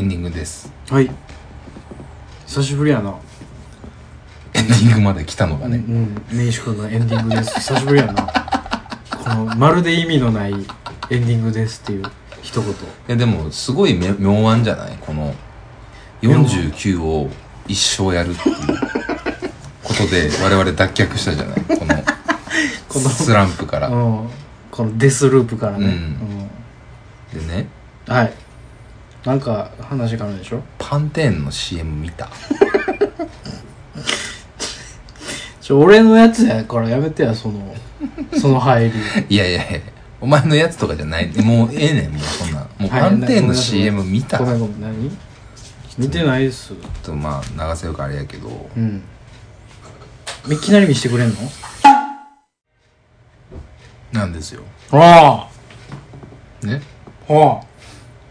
エンディングです。はい。久しぶりやな。エンディングまで来たのがね、うん根岸君のエンディングです。久しぶりやな。このまるで意味のないエンディングですっていう一言。いやでもすごいめ妙案じゃない？この49を一生やるっていうことで 我々脱却したじゃない？この このスランプから。うん。このデスループからね、でねうん。はいなんか話があるでしょ？パンテーンの CM 見た。ちょ俺のやつやからやめてやその その入り。いやいやいやお前のやつとかじゃない。もうええねんもうそんな。んもうはいパンテーンの CM 見た。ちょごめんごめん何？見てないです。っとまあ流せるからあれやけど。うん。いきなり見してくれんの？なんですよ。はね？あ。は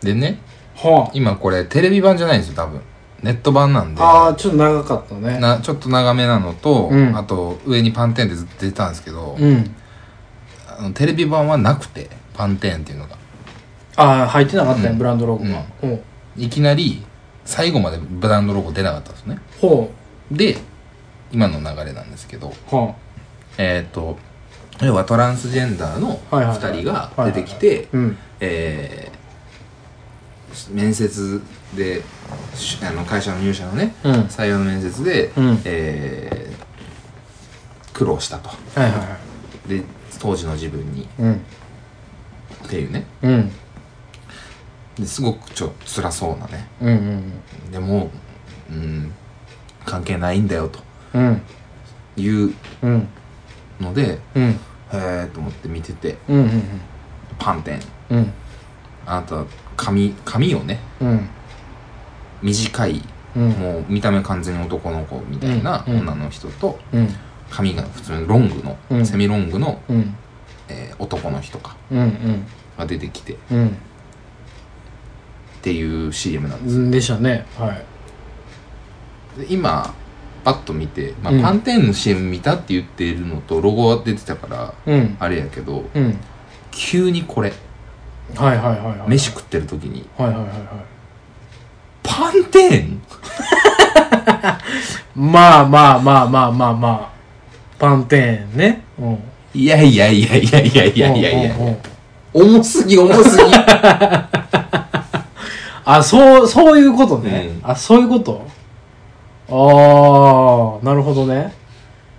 でねあは今これテレビ版じゃないんですよ多分。ネット版なんで。あああちょっと長かったね。なちょっと長めなのと、うん。あと上にパンテーンってずっと出てたんですけど、うん。あのテレビ版はなくてパンテーンっていうのが。ああ入ってなかったね、うん。ブランドロゴが、いきなり最後までブランドロゴ出なかったんですね。ほで今の流れなんですけどうはえっ、と要はトランスジェンダーのはいはいはい2人が出てきてえー面接でしあの会社の入社のねうん。採用の面接で、うん。えー苦労したと。はいはいはい。で当時の自分に。うん。っていうね。うん。ですごくちょっと辛そうなね。うんうんでもうん関係ないんだよと。うん。いううん。のでうん。へえと思って見てて。うんうん。パンテン。うんあなた髪髪をねうん。短いうん。もう見た目完全に男の子みたいなうん。女の人とうん。髪が普通にロングの、うん。セミロングの、うん。えー男の人かうんが出てきてっうん。ていう CM なんですうんでしたね。はい。で今パッと見て、まあうん。パンテーンの CM 見たはいはいはいはい。飯食ってる時に。はいはいはいはい。パンテーン？まあまあまあまあまあまあ。パンテーンね。うん。いやいやいやいやいやいやいやいや。うんうんうん。重すぎ重すぎ。あそうそういうことね、うん。あそういうこと？ああなるほどね。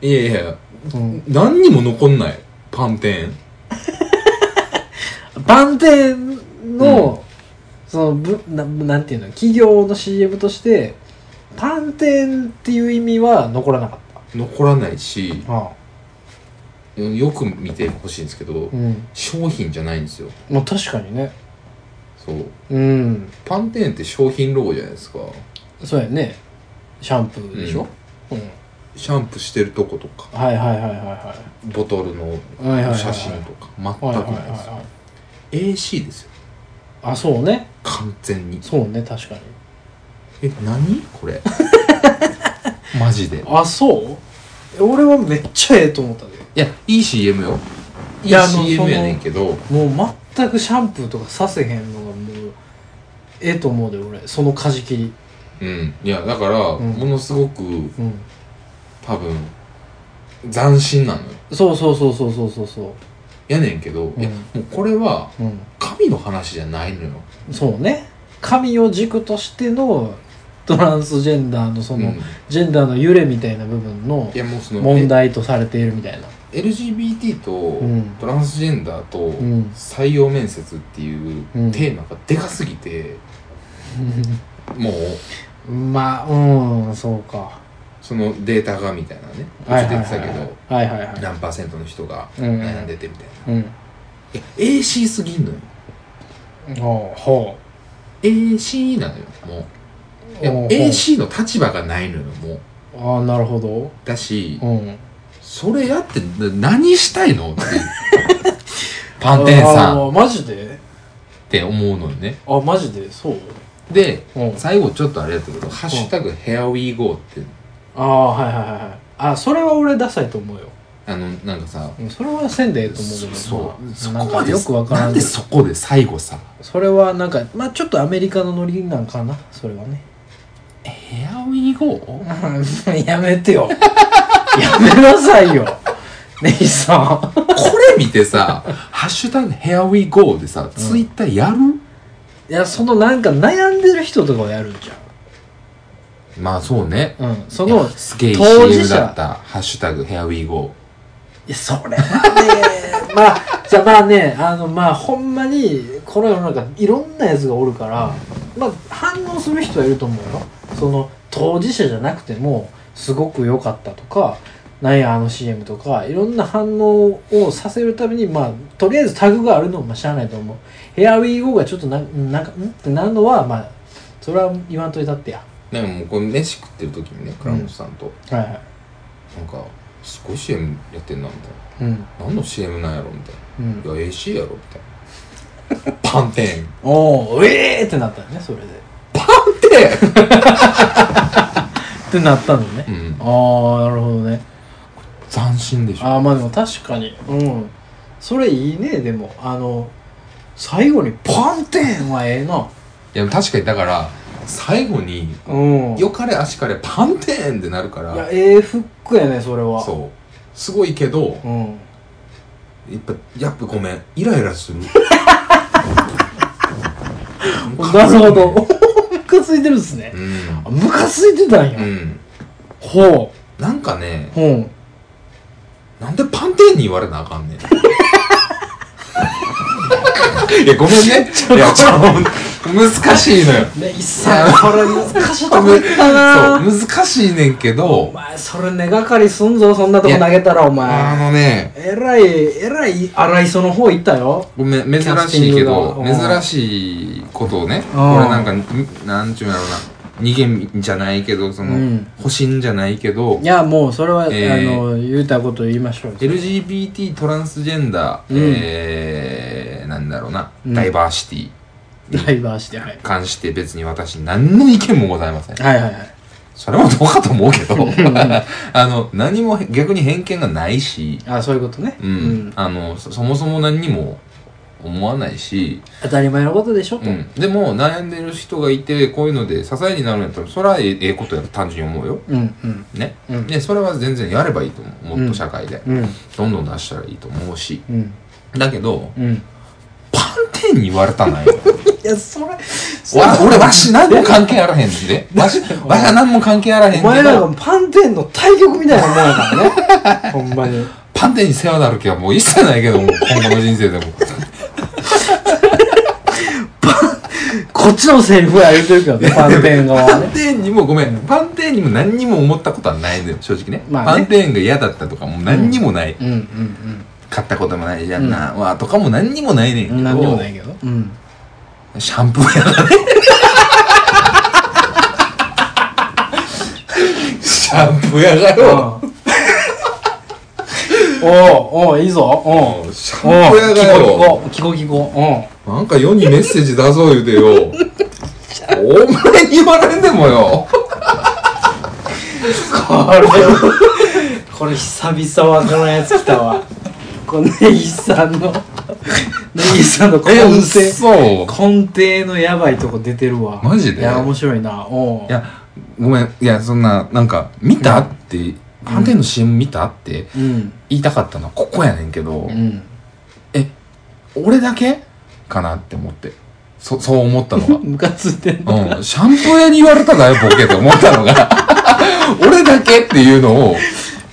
いやいや。うん。何にも残んない。パンテーンパンテーンの、そのぶななんていうの企業の CM としてパンテーンっていう意味は残らなかっ残らないしたあ。よく見てほしいんですけど、うん。商品じゃないんですよ。まあ確かにね。そう。うん。パンテーンって商品ロゴじゃないですか。そうやね。シャンプーでしょ、うん。シャンプーしてるとことか。はいはいはいはいはボトルのいはいはいはい。写真とか。全くはいはいはいないですよはい AC ですよ。あそうね。完全に。そうね確かに。え何？これ。マジで。いあそう？え俺はめっちゃええと思ったで。やいい CM よ。いいいやあの CM やねんけど。もう全くシャンプーとかさせへんのがもうええと思うで俺。その舵切り。うん。いやだから、ん。ものすごくうん。多分斬新なのよ。そうそうそうそうそうそうそやねんけど、いやうんもうこれはううん。神の話じゃないのよ。そうね。神を軸としてのトランスジェンダーのその、うん。ジェンダーの揺れみたいな部分のいやもうその問題とされているみたいな。え LGBT とん。トランスジェンダーとん。採用面接っていううん。テーマがでかすぎて、もう。まあうんそうかそのデータがみたいなねはいはい出てたけどはいはいはい。何パーセントの人がうん悩んでてみたいな、うん。いや AC すぎんのよ。ほう。ほ AC なのよもう。いやほう。ほう AC の立場がないのよもう。うああなるほど。だしうん。それやってな何したいの？っていう。パンテンさん。っあーマジで？て思うのよね。あマジで？そう？でうん。最後ちょっとあれやったけど「ハッシュタグ HairWeGo」ってああはいはいはいはい。あそれは俺ダサいと思うよ。あのなんかさうんそれはせんでええと思うけどそう。そまあこまでなんかよくわからなんんでそこで最後さ。それはなんかまあちょっとアメリカのノリなんかな。それはね。ヘアウィーゴーやめてよ。やめなさいよ。ネイさん。これ見てさ「ハッシュタグヘアウィーゴー」でさ、ツイッターやる？いやそのなんか悩んでる人とかをやるんじまあそうね。うんそいやのすげえ当事 CM 者だった「ハッシュタグヘアウィーゴいやそれはね まあじゃあまあねあのまあほんまにこの世の中いろんなやつがおるからまあ反応する人はいると思うよ。その当事者じゃなくてもすごく良かったとかなんやあの CM とかいろんな反応をさせるためにまあとりあえずタグがあるのもまあしゃあないと思う。ヘアウィーゴーがちょっとななんかん？ってなるのはまあそれは言わんといたってやーでももうこれ飯食ってる時にね倉本さんと、はいはい。なんかすごい CM やってんなみたいうんな何の CM なんやろみたいうんな「いや AC やろ」みたいな「パンテン。おおええーってなったよねそれで。パンテン! ってなったのね」うん。ああなるほどね。斬新でしょ。ああまあでも確かに。うん。それいいねでも。あの最後に「パンテン!」はええないや確かにだから最後にうん。よかれ足かれパンテンってなるからいやええフックやねそれは。そう。すごいけどうん。やっぱやっぱごめん。イライラする。なるほど。ムカついてるんですね。うん。あムカついてたんや、うん。ほなんかねうほう。なんでパンテンに言われなあかんねん。いやごめんね。いやちょ難しいのよ。ねいっさこれ難しいとったな。そう難しいねんけおど前それ根がかりすんぞそんなとこ投げたらおあ前のね。えらいえらい荒磯の方行ったよ。ごめん珍しいけど珍しいことをねれなんかんなんちゅうんやろうな。逃げんじゃないけどその、うん。保身じゃないけどいやもうそれは、えーあの言うたこと言いましょう。LGBT トランスジェンダー、うん。えー、なんだろうな、うんダイバーシティにダイバーシティはい。関して別に私何の意見もございません。はいはいはい。それもどうかと思うけど。あの何も逆に偏見がないし、あそういうことね、うん。あのそそもそも何にも思わないし、当たり前のことでしょと、うん、でも悩んでる人がいてこういうので支えになるんやったらそれはええええことやと単純に思うよ。うんうん。ね、うん。でそれは全然やればいいと思う。もっと社会で、うん。どんどん出したらいいと思うし。うん。だけどうん。パンテンに言われたないよいやそれわ俺わし何も関係あらへんで。わしわしは何も関係あらへんけお前らがどパンテンの対局みたいなもんやからね。ほんまに。パンテンに世話になる気はもう一切ないけども 今後の人生でも。こっちのセリフや言うてるけどねパンテン側パはね。ンテンにもごめん。パンテンにも何にも思ったことはないんだよ正直ね,、まあね。パンテンが嫌だったとかもう何にもない、うんうん買ったこともないじゃんな、わとかも何にもないねんけど。うん何にもないけど。うんシャンプーやがねシャンプーやがよおおおいいぞ。おうシャンプーやがよ聞こう聞こうなんか世にメッセージ出そう言うてよ。お前に言われんでもよ。うこれこれ久々わからんやつ来たわ。このネギさんのネギさんの根え底嘘。根底のやばいとこ出てるわ。マジで？いや面白いな。おう。いやごめん。いやそんななんか見たってパンテンの CM 見たってうん。言いたかったのはここやねんけど、うん。え俺だけかなって思って。そそう思ったのが。ムカついてんのうん、シャンプー屋に言われただよ、ボケって思ったのが。俺だけっていうのを、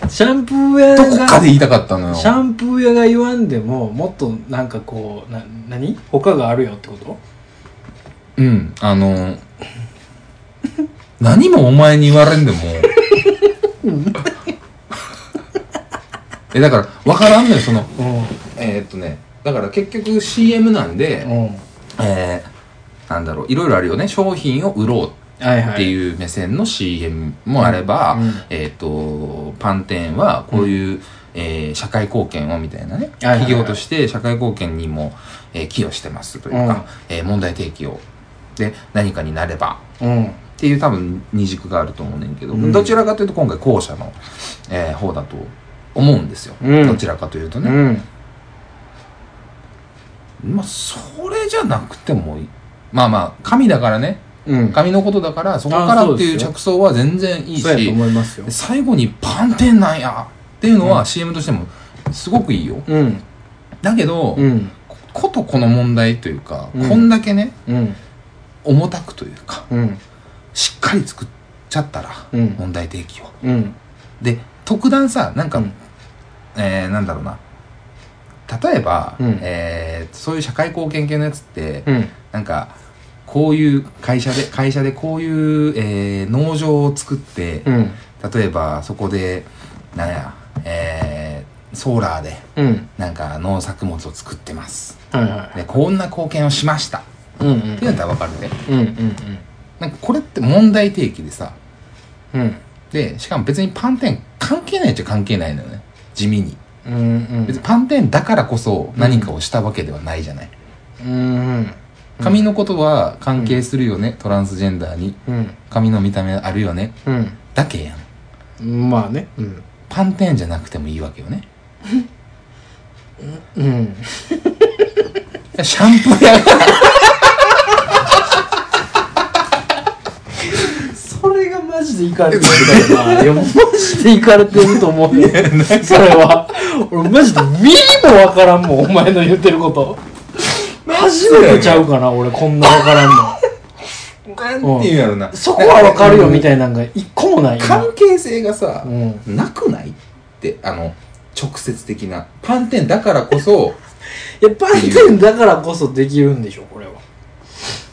シャンプー屋どこかがで言いたかったのよ。シャンプー屋が言わんでももっとなんかこうな何？他があるよってこと？うん、あの、何もお前に言われんでも、え、だから、わからんのよ、その、うん。えーっとね、だから結局 CM なんで、うん。えー、なんだろう、いろいろあるよね。商品を売ろうっていう目線の CM もあれば、うん。うん。えっ、と、パンテーンはこういう、えー社会貢献をみたいなね、企業として社会貢献にも、えー寄与してますというか、えー問題提起を。で、何かになれば。うん。っていう多分二軸があると思うねんけど、うん。どちらかというと今回後者の、えー方だと思うんですよ、うん。どちらかというとね、うん。まあそれじゃなくてもいい。まあまあ神だからねうん。神のことだからそこからっていう着想は全然いいそうやとし思いますよ。で最後にパンテンなんやっていうのはうん。CM としてもすごくいいよ。うん。だけど、うん。ことこの問題というか、うん。こんだけねうん。重たくというかうん。しっかり作っちゃったら、うん。問題提起を。うん。で特段さなんか、うん。えー、なんだろうな。例えば、うん。えーそういう社会貢献系のやつって、うん。なんかこういう会社で会社でこういう、えー農場を作って、うん。例えばそこでなんや、えーソーラーでうん。なんか農作物を作ってます。はいはでこんな貢献をしました。っいうんうん。ていうのは分かるねうんうんなんかこれって問題提起でさうん。うんでしかも別にパンテン関係ないっちゃ関係ないのよね。地味に。うんうん。別にパンテンだからこそ何かをしたわけではないじゃない、うんうん髪のことは関係するよね、トランスジェンダーに。うん。髪の見た目あるよね。うん。だけやん。まあね。うん。パンテンじゃなくてもいいわけよね。うん。シャンプーや。それがマジでいかれてるんだよな。いやマジでいかれてると思うよ。それは。俺マジでミリもわからんもんお前の言ってること初めてちゃうかな俺こんなわからんの。なんていうんやろな。そこはわかるよみいたいなのが一個もない今関係性がさう、ん。なくないってあの直接的な。パンテンだからこそ。いやパンテンだからこそできるんでしょこれは。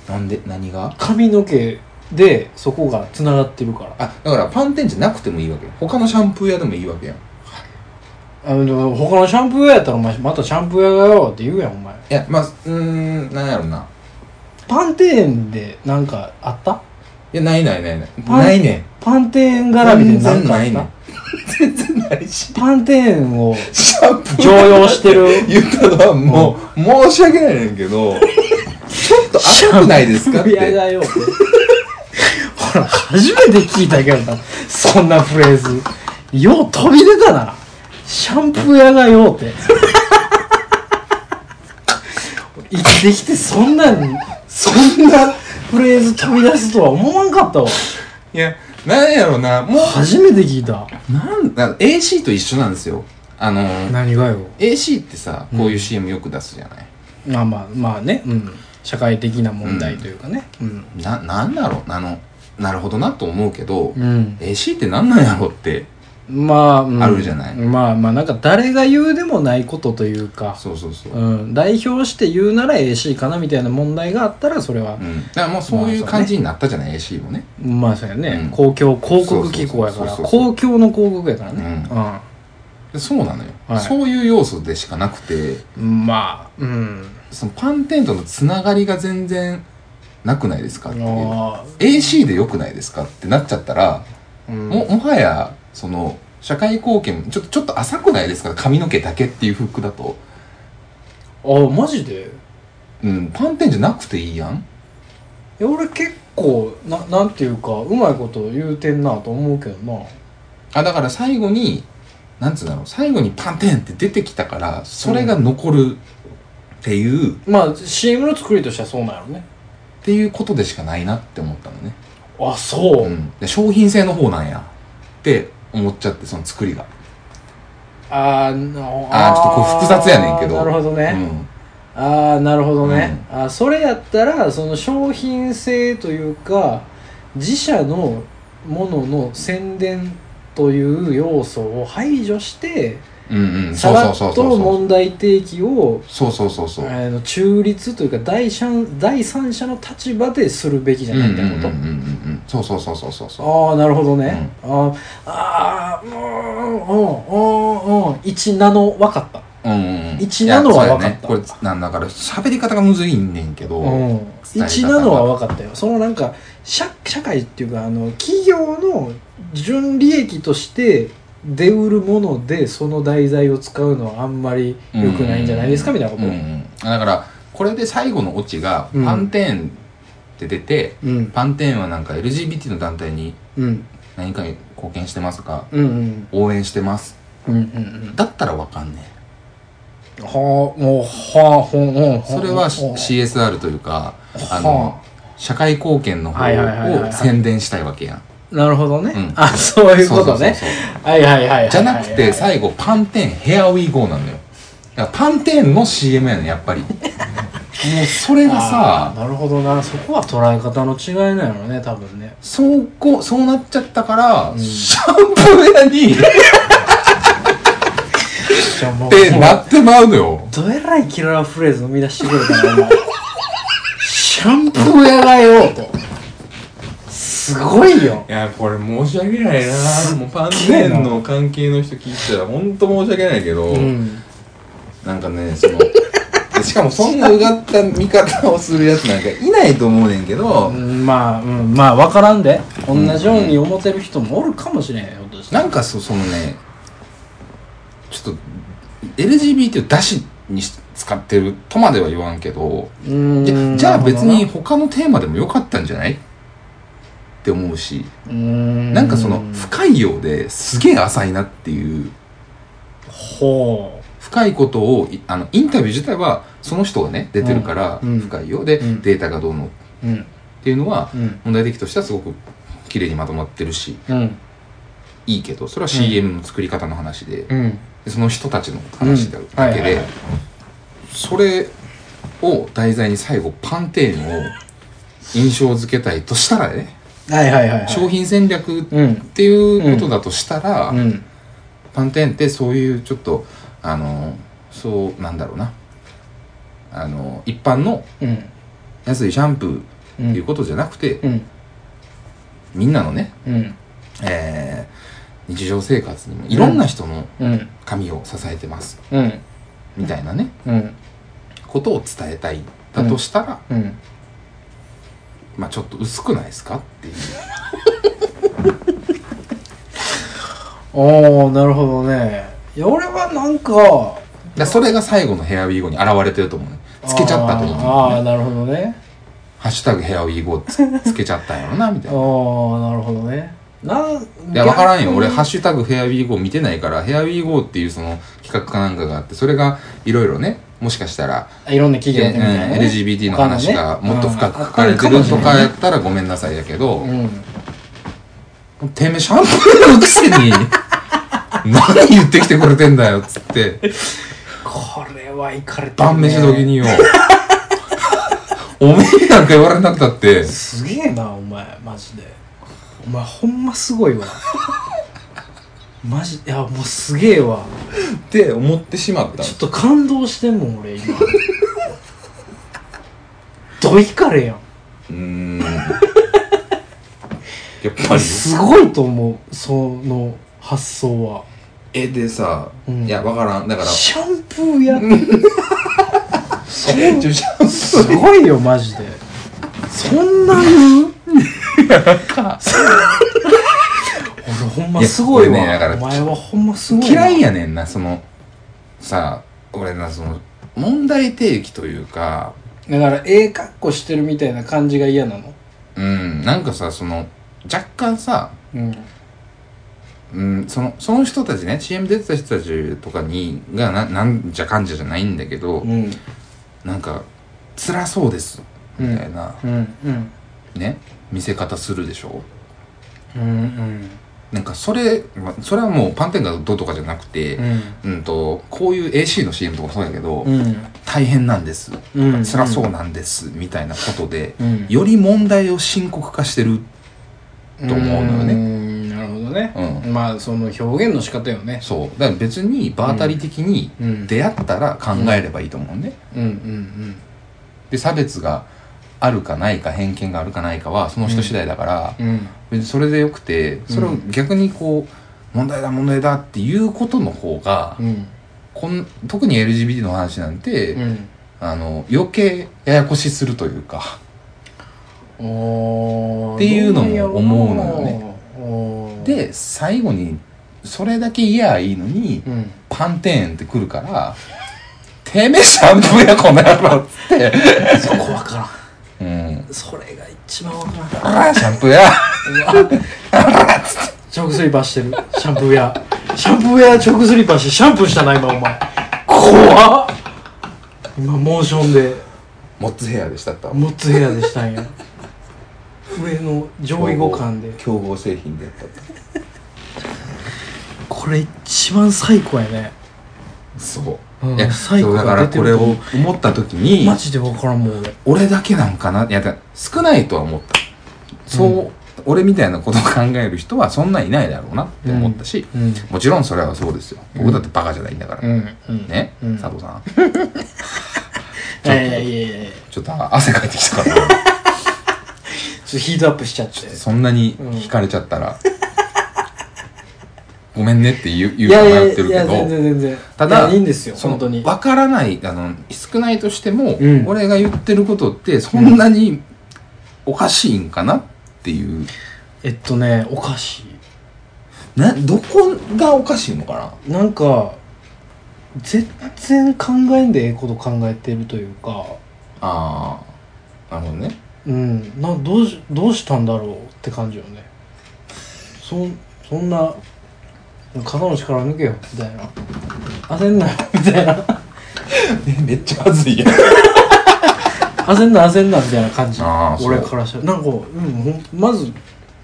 なんで何が？髪の毛でそこがつながってるから。あだからパンテンじゃなくてもいいわけよ。他のシャンプー屋でもいいわけやん。いあの他のシャンプー屋やったらお前またシャンプー屋がよって言うやんお前。やまあうーんなんやろな。パンテーンでなんかあった？いやないないないない。パンないねん。パンテーン絡みでなんかあった？全然ないねん。全然ないし。パンテーンをシャンプー。常用してる？言ったのはもう、申し訳ないねんけどちょっと赤くないですかっいやてだよほら初めて聞いたけどなそんなフレーズ。よう飛び出たなシャンプー屋がよって。生きてきてそんなんそんなフレーズ飛び出すとは思わんかったわ。いやなんやろな。も初めて聞いた。うなんだ AC と一緒なんですよ。あの何がよ。AC ってさうん。こういう CM よく出すじゃない、まあまあまあね。うん。社会的な問題というかね。うん。ななんだろう。あのなるほどなと思うけど、うん。AC ってなんなんやろってまあ、うん。あるじゃない。まあまあなんか誰が言うでもないことというか。そうそうそう、うん、代表して言うなら AC かなみたいな問題があったらそれは。うん、だからもうそういう感じになったじゃない？AC もね。まあそうやね、うん。公共広告機構やから。公共の広告やからね。でそうなのよ、はい。そういう要素でしかなくて。うん、まあうん。そのパンテンとのつながりが全然なくないですかっていう。あ AC でよくないですかってなっちゃったら、ーうん。ももはやその社会貢献ちょっとちょっと浅くないですか？髪の毛だけっていうフックだと、あマジで？うん、パンテンじゃなくていいやん。いや俺結構ななんていうかうまいこと言うてんなと思うけどな。あだから最後になんつうんだろう。最後にパンテンって出てきたからそれが残るっていう、っまあ CM の作りとしてはそうなんやろね。ていうことでしかないなって思ったのね、あそう、うん、で商品性の方なんや。って思っちゃってその作りが。あーのあーちょっとこう複雑やねんけど。なるほどね、ああなるほどね、あそれやったらその商品性というか自社のものの宣伝という要素を排除してうん、うんうんさそうらっとそうそうそう問題提起をそうそうそうそう。あの中立というか第三第三者の立場でするべきじゃないみたいなこと、うんうんうんうんうん。そうそうそうそうそうそう。ああなるほどね、あーあーうんうんうん。うん1ナノ分かった。うんうんうん。一なのは分かった。ねこれなんだから喋り方がむずいんねんけど、うん、伝え方1なのは分かったよ。そのなんか社社会っていうかあの企業の純利益として出売るものでその題材を使うのはあんまり良くないんじゃないですかみたいなこと。うんうんだからこれで最後のオチがうん。パンテーンって出て、うん。パンテーンはなんか LGBT の団体にうん。何かに貢献してますかうんうん。応援してます。うんうんだったらわかんねうんはあもうはあほんほんえそれは CSR というかあ。の社会貢献の方を宣伝したいわけやん。なるほどね、うん。あそういうことね。そうそうそうはいはいはいはいはいじゃなくて最後パンテーンヘアウィーゴーなんだよ。だからパンテーンの CM やねんやっぱり。もうそれがあさーなるほどな。そこは捉え方の違いなのね多分ね。そうこうそうなっちゃったから、ん。シャンプー屋にってなってまうのよ。どえらいキラーフレーズ生み出してくれたのシャンプー屋がよとすごいよ。いやこれ申し訳ないな。もうパンテーンの関係の人聞いてたら本当申し訳ないけど、うん。なんかねその しかもそんなうがった見方をするやつなんかいないと思うねんけど、うんまあ、うん、まあ分からんで。同じように思ってる人もおるかもしれんよひょっとしてなんかそそのねちょっと LGBT を出しにし使ってるとまでは言わんけどじゃじゃあ別に他のテーマでもよかったんじゃない？って思うしなんかその深いようですげえ浅いなっていう。ほ深いことをいあのインタビュー自体はその人がね出てるから深いようで、うん。データがどうの。っていうのはうん。問題的としてはすごく綺麗にまとまってるしうん。いいけどそれは CM の作り方の話で,、その人たちの話だだけでそれを題材に最後パンテーンを印象付けたいとしたらねはいはいはいはい。商品戦略っうん。ていうことだとしたら、うん。パンテーンってそういうちょっとあのそうなんだろうな。あの一般のうん。安いシャンプーうん。っていうことじゃなくて、うん。みんなのね、うん。えー日常生活にもいろんな人のうん。髪を支えてます。うん。みたいなね。うん。ことを伝えたい。だとしたら、うんまあちょっと薄くないですかっていう。おおなるほどね。いや俺はなんかだそれが最後のヘアウィーゴーに現れてると思うね。つけちゃった時に、あーあーなるほどね。ハッシュタグヘアウィーゴーつ つけちゃったんやろなみたいな。ああなるほどね。なんいや、わからんよ。俺、ハッシシュタグヘアウィーゴー見てないから、ヘアウィーゴーっていうその企画かなんかがあって、それがいろいろね、もしかしたら、いろんな企業えでみたいな、うんね LGBT の話がもっと深く書かれてるとかやったらごめんなさいやけど、うん。てめえシャンプーのくせに、何言ってきてくれてんだよ、つって、これはいかれてる、ね、晩飯時によ。おめえなんか言われなくたって、すげえなお前マジで。お前ほんますごいわマジいやもうすげえわ。って思ってしまった。ちょっと感動してんもん俺今。どいかれやん。うーん。やっぱり？すごいと思うその発想は。え、でさ、うん。いや、わからん。だから、シャンプーやちょシャンプーすごいよマジで。そんな言う？俺 ほんますごいわ。いねだからお前はほんますごいな嫌いやねんなそのさ俺なその問題提起というか。だからええ格好してるみたいな感じが嫌なの？うんなんかさその若干さ、うん。うん、そのその人たちね CM 出てた人たちとかにがななんじゃかんじゃじゃないんだけど、うん。なんか辛そうですみたいな、うんうん。ね見せ方するでしょ？うんうんなんかそれ、まあそれはもうパンテンがどうとかじゃなくて、うん。うんとこういう AC の CM とかそうやけど、うん。大変なんです。うん。辛そうなんです、みたいなことでうん。より問題を深刻化してると思うのよね。ん。なるほどね。うん。まあその表現の仕方よね。そう。だから別に場当たり的にうん。出会ったら考えればいいと思うね、うん。うん。で差別があるかないか偏見があるかないかはその人次第だから、うん。それでよくてそれを逆にこう問題だ問題だっていうことの方が、うん。こん特に LGBT の話なんて、うん。あの余計ややこしするというかおーっていうのも思うのよね。で最後にそれだけ言やいいのに、うん。パンテーンってくるから「てめえシャンプーやこの野郎」っつって。そこわか「うんらん。それが一番わからん。あらシャンプーや。直水ばしてるシャンプー屋シャンプーや直スリッパしてシャンプーしたな今お前。怖っ。今モーションで。モッツヘアでしたったわモッツヘアでしたんや。上の上位互換で。競合製品でやったったこれ一番最高やね。そう、うんいや最後そうだからこれを思った時にマジで分からんもん。俺俺だけなんかないやだ少ないとは思った。そう、俺みたいなことを考える人はそんないないだろうなって思ったし、うん。もちろんそれはそうですよ。僕だってバカじゃないんだから、うん。うん。ね、うん。佐藤さん。いやいやいやいや。いやちょっと汗かいてきたから。ちょっとヒートアップしちゃって。そんなに惹かれちゃったら、ごめんねって言う言いう迷ってるけどいや全然全然。ただいやいいんですよ本当に。分からないあの少ないとしても、うん。俺が言ってることってそんなにおかしいんかなっていう、えっとねおかしい。などこがおかしいのかな？なんか全然考えんでええこと考えてるというか。ああなるほどね。うん。などうしどうしたんだろうって感じよね。そそんな肩の力抜けよみたいな。焦んなよ みたいな。めっちゃまずいやん。焦んな焦んなみたいな感じ。あーそう。俺からしたら。なんか、うん、ほんまず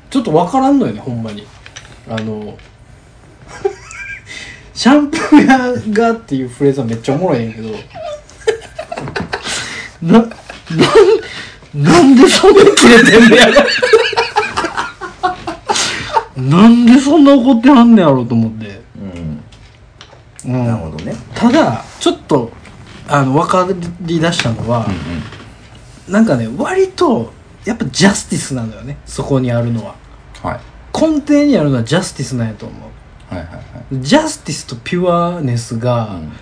ちょっと分からんのよねほんまに。あのシャンプー屋がっていうフレーズはめっちゃおもろいんやけど。な、なん、なんでそんな切れてんねやろなんでそんな怒ってはんねやろと思って。うん。うん。なるほどね。ただ、ちょっと、あの、分かり出したのは、うんなんかね割とやっぱジャスティスなのよねそこにあるのは。うんはい。根底にあるのはジャスティスなんやと思う。はいはいはい。ジャスティスとピュアネスがうん。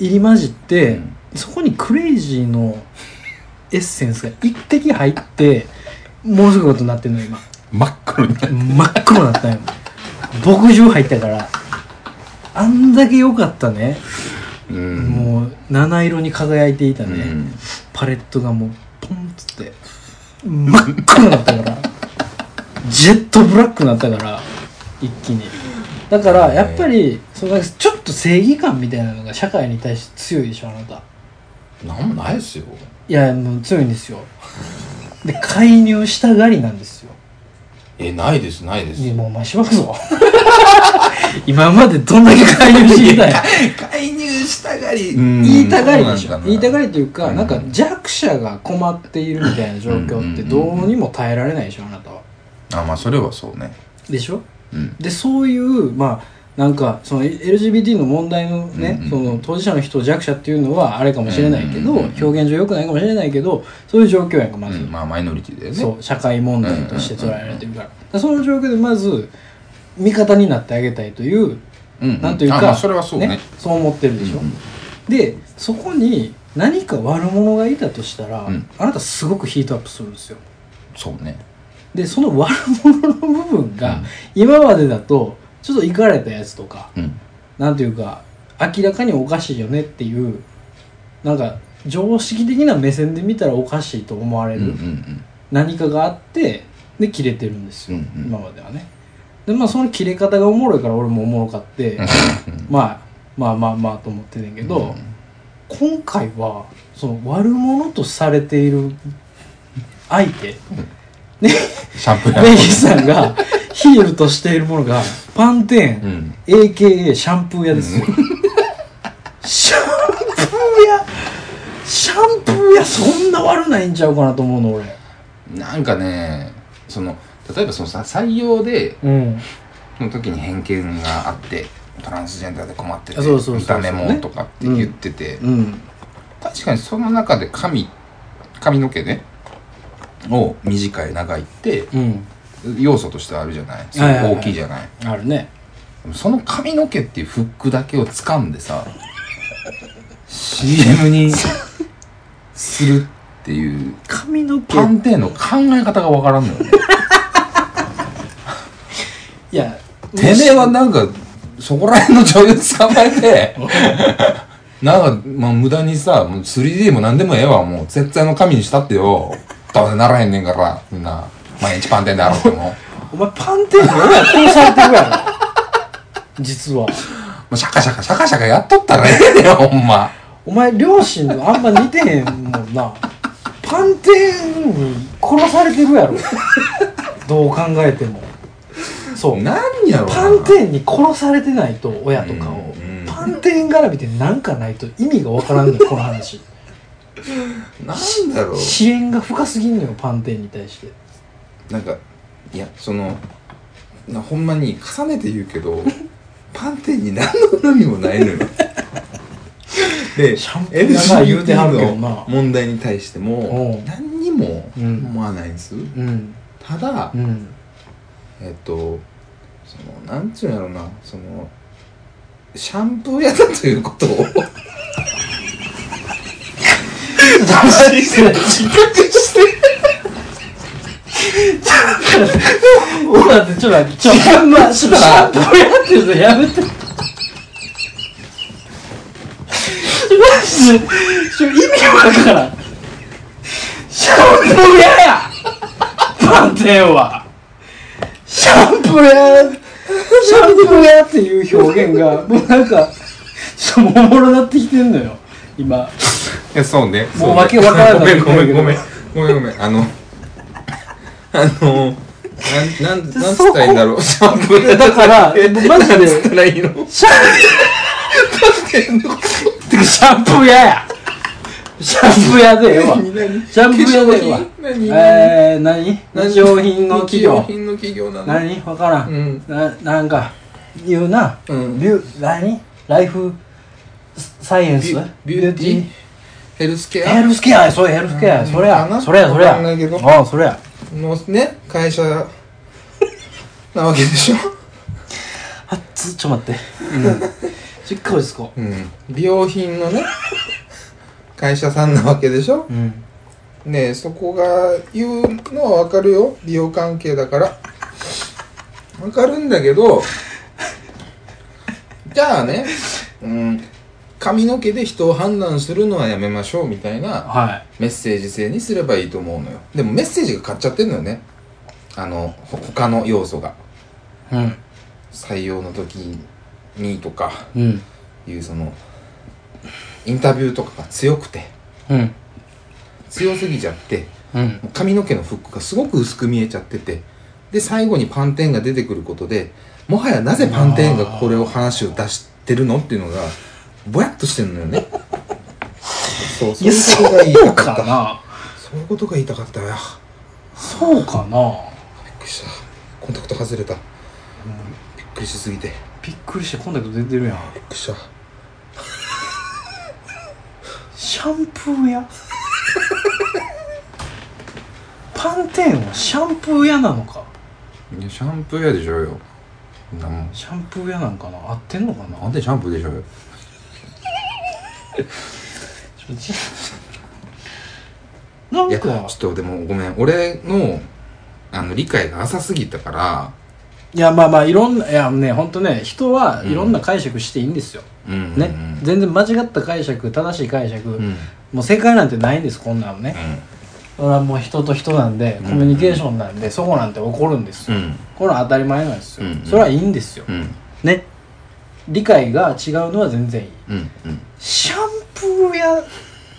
入り混じって、うん。そこにクレイジーのエッセンスが一滴入ってものすごいことになってんのよ今真っ黒になる。真っ黒になったんよ。墨汁入ったからあんだけ良かったね、うん。もう七色に輝いていたね、うん。パレットがもうポンっつって真っ黒になったからジェットブラックになったから一気に。だからやっぱりそのちょっと正義感みたいなのが社会に対して強いでしょあなた。なんもないですよ。いやもう強いんですよ。で介入したがりなんですよえないですないです。もうお前しばくぞ今までどんだけ介入してきたんや。介入したがり言いたがりでしょ。言いたがりというか、うん。なんか弱者が困っているみたいな状況ってどうにも耐えられないでしょあなたは。あまあそれはそうね。でしょ。うん。でそういうまあなんかその LGBT の問題のね、うんうんその当事者の人を弱者っていうのはあれかもしれないけど、うんうんうん表現上良くないかもしれないけどそういう状況やんかまず、うんまあマイノリティだよね。そう社会問題として捉えられてるから,、だからその状況でまず味方になってあげたいといううんうん。なんというか、あまあそれはそうねそう思ってるでしょ、うんうん。でそこに何か悪者がいたとしたら、うん。あなたすごくヒートアップするんですよ。そうね。でその悪者の部分が、うん。今までだとちょっといかれたやつとかうん。なんていうか明らかにおかしいよねっていうなんか常識的な目線で見たらおかしいと思われるん何かがあってで切れてるんですよ、うんうん。今まではね。でまあその切れ方がおもろいから俺もおもろかって まあまあまあまあと思ってんねんけど、うん。今回はその悪者とされている相手シャンプーメイさんがヒールとしているものがパンテーン、うん。AKA シャンプー屋です。よ、シャンプー屋？シャンプー屋そんな悪ないんちゃうかなと思うの俺。なんかねその例えばそのさ採用でうん。の時に偏見があってトランスジェンダーで困ってて見た目もとかって言ってて、うん。確かにその中で髪髪の毛ねを短い長いってうん。要素としてあるじゃない？すごはいはいはい。い大きいじゃない？あるね。その髪の毛っていうフックだけを掴んでさ CM にするっていう髪の毛。パンテーンの考え方がわからんのよね。いやてめえはなんかそこら辺の女優捕まえてなんか、まあ、無駄にさもう 3D も何でもええわもう絶対の神にしたってよどうせならへんねんからみんな。毎日パンテーンであろうっても。お前パンテーンで俺ら殺されてるやろ実は。もうシャカシャカシャカシャカやっとったらええねんほんま。お前両親とあんま似てへんもんな。パンテーンに殺されてるやろ。どう考えても。そう。なんやろな。パンテーンに殺されてないと親とかを、うんうん。パンテーン絡みでなんかないと意味がわからんねんこの話なんだろう。支援が深すぎんのよパンテーンに対して。なんかいやそのなほんまに重ねて言うけど パンテンに何の恨みもないのよ。でシャンプー言うてはるけど LGBT な。の問題に対してもうん。何にもうん思わないんです、うん。ただ、うん。えっとそのなんつうんやろなそのシャンプー屋だということを 自覚しておだってちょっと待ってちょっと待って。ちょっとシャンプーやって。やめてマジでちょ意味わからんシャンプー屋や。パンテンはシャンプー屋シャンプー屋っていう表現がもうなんかちょっとおもろなってきてんのよ。今。いやそうね。もう訳わからないごめんごめんごめんごめんごめん。あのあのなんなんなんつったらいいんだろう。シャンプー屋だからマジでつったらいいの？シャンてかシャンプー屋や。シャンプー屋でええわ。シャンプー屋でええわ。何？えー、何？日用品の企業。日用品の企業なの？何？わからん、うん。ななんか言うな、うん。ビュ何？ライフサイエンスビューティーヘルスケアヘルスケアやそうやヘルスケアそれやそれやそれやああそれやのね会社なわけでしょあっつちょっと待ってしっかりですかうん美容品のね。会社さんなわけでしょ？うん。ねえそこが言うのはわかるよ。美容関係だから。わかるんだけど。じゃあね。うん髪の毛で人を判断するのはやめましょうみたいなはメッセージ性にすればいいと思うのよ。でもメッセージが勝っちゃってんのよね。あのほ他の要素が。いうん。採用の時にとかうん。いうそのインタビューとかが強くて。うん。強すぎちゃってうん。髪の毛のフックがすごく薄く見えちゃってて。で最後にパンテンが出てくることでもはやなぜパンテンがこれを話を出してるのっていうのがぼやっとしてるのよね。そうそういうことが言いたかった。な。そういうことが言いたかったよ。びっそうかな。くりした。コンタクト外れた。びっくりしすぎて。びっびっくりしてコンタクト出てるやん。くりした。シャンプー屋？パンテーンはシャンプー屋なのか？いやシャンプー屋でしょうよ。シャンプー屋なんかな？合ってんのかな？なんでシャンプーでしょうよないんやちょかっとでもごめん。俺のあの理解が浅すぎたから。いやまあまあいろんないやね本当ね人はいろんな解釈していいんですよ、うん。うんうん。ね、全然間違った解釈正しい解釈、うん。もう正解なんてないんですこんなのね、それはもう人と人なんでコミュニケーションなんで、そこなんて起こるんですよ、うん。これは当たり前なんですよ、うん。それはいいんですよ、うん。ね。理解が違うのは全然いい。うん。うんシャンプー屋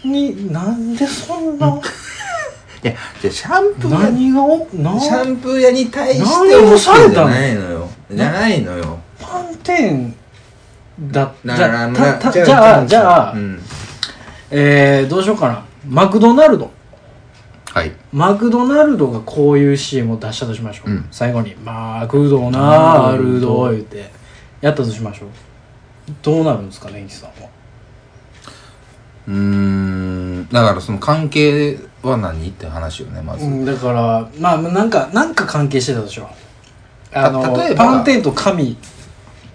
になんでそんな、いやじゃあシャンプー屋何がおなシャンプー屋に対して何を思されたのじゃないの？よじゃないのよ。パンテーンだじだからゃあたたじゃあじゃあじゃあ、うん。えー、どうしようかな。マクドナルド。はい。マクドナルドがこういう CM を出したとしましょう、うん。最後に「マクドナルド」言ってやったとしましょう。どうなるんですかねインキさんはうーん。だからその関係は何って話よねまず、うん、だからまあなんかなんか関係してたでしょあのた例えば。パンテーンと神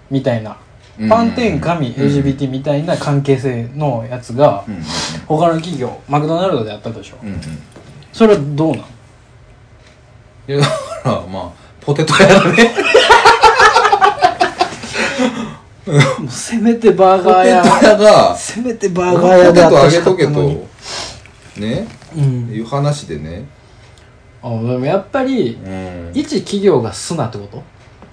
みたいな。うん。パンテーン神うん。LGBT みたいな関係性のやつが他の企業マクドナルドでやったでしょうんうん。それはどうなん？いやだからまあポテト屋だねもうせめてバーポテガー屋。ト屋がせめてバーポガー屋でテトあ私げとけとねうん。いう話でね。あでもやっぱりうん。一企業がすなってこと？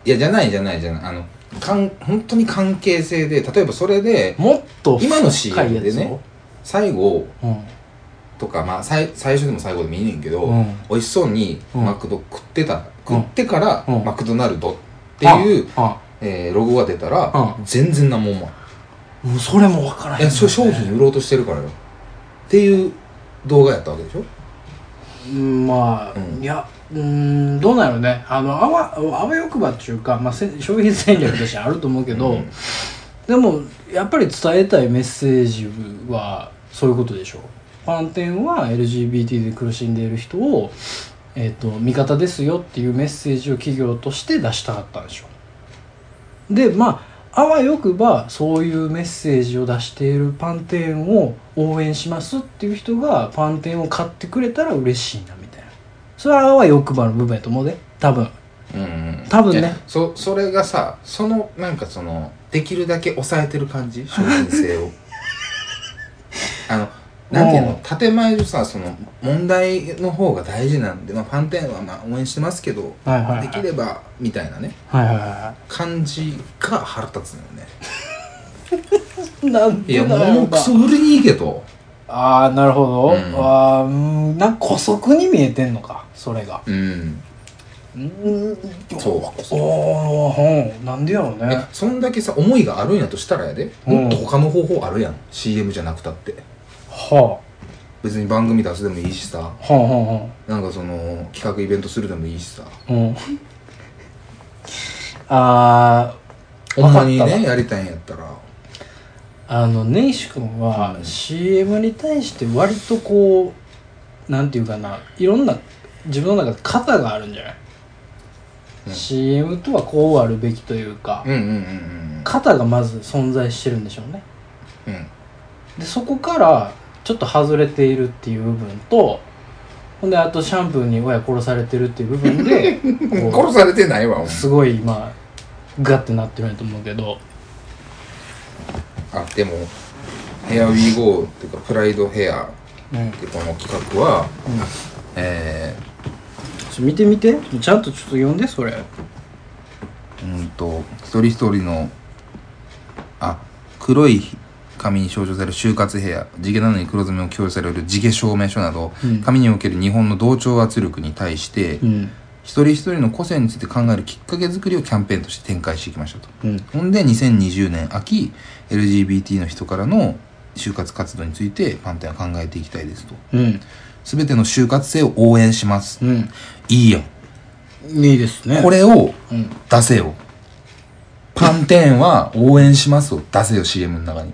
いやじゃないじゃないじゃない。あのかん本当に関係性で例えばそれでもっと今の CM でね最後うん。とか、まあ、最最初でも最後でもいいねんけど、うん。美味しそうにうん。マクド食ってた、食ってから、うん。マクドナルドっていう、あえーロゴが出たら、うん。全然何も思わん。あもうそれも分からへん。いやそれ商品売ろうとしてるからよ。っていう動画やったわけでしょ？うんまあ、うん。いやうんどうなのね。あのあわあわよくばっていうか、まあ、せ消費戦略としてあると思うけど、うん。でもやっぱり伝えたいメッセージはそういうことでしょパンテンは LGBT で苦しんでいる人を、えー、と味方ですよっていうメッセージを企業として出したかったんでしょでまああわよくばそういうメッセージを出しているパンテンを応援しますっていう人がパンテンを買ってくれたら嬉しいなみたいな。それはあわよくばの部分やと思うで多分。うん。うん多分ね。そそれがさそのなんかそのできるだけ抑えてる感じ？商品性を。あのなんていううんの建前上さその問題の方が大事なんで、まあ、パンテンはまあ応援してますけど、はいはいはい。できればみたいなね。はいはいは感じが腹立つのよね。い なんいやでだろうなもうクソ売りに行けと。ああなるほど、うん。ああうんなんか古速に見えてんのかそれが。うん。うんそう。おおなんでやろうえねそんだけさ思いがあるんやとしたらやで。うんもっと他の方法あるやん。CM じゃなくたっては別に番組出すでもいいしさ。あはあはなんかその企画イベントするでもいいしさ。あうん。あーほんまにわかっねやりたいんやったら。あの根岸君はうん CM に対して割とこうなんていうかないろんな自分の中で型があるんじゃない、うん。CM とはこうあるべきというか、うんうんうん型がまず存在してるんでしょうね。うんうん。でそこからちょっと外れているっていう部分とほんであとシャンプーに親殺されてるっていう部分で こ殺されてないわお前。うすごい今ガッてなってるんやと思うけど。あでも「ヘアウィーゴーっていうかプライドヘアっうんてこの企画はえちょ見てみて。ちゃんとちょっと読んでそれ。ー、うんと一人一人のあ黒い紙に象徴される就活ヘア地毛なのに黒爪を強調される地毛証明書など、うん。紙における日本の同調圧力に対して、うん。一人一人の個性について考えるきっかけ作りをキャンペーンとして展開していきましたと。うん。ほんで2020年秋 LGBT の人からの就活活動についてパンテンは考えていきたいですと。うん。全ての就活生を応援します、うん。いいよ。いいですね。これをうん。出せよ。パンテンは応援しますを出せよ CM の中に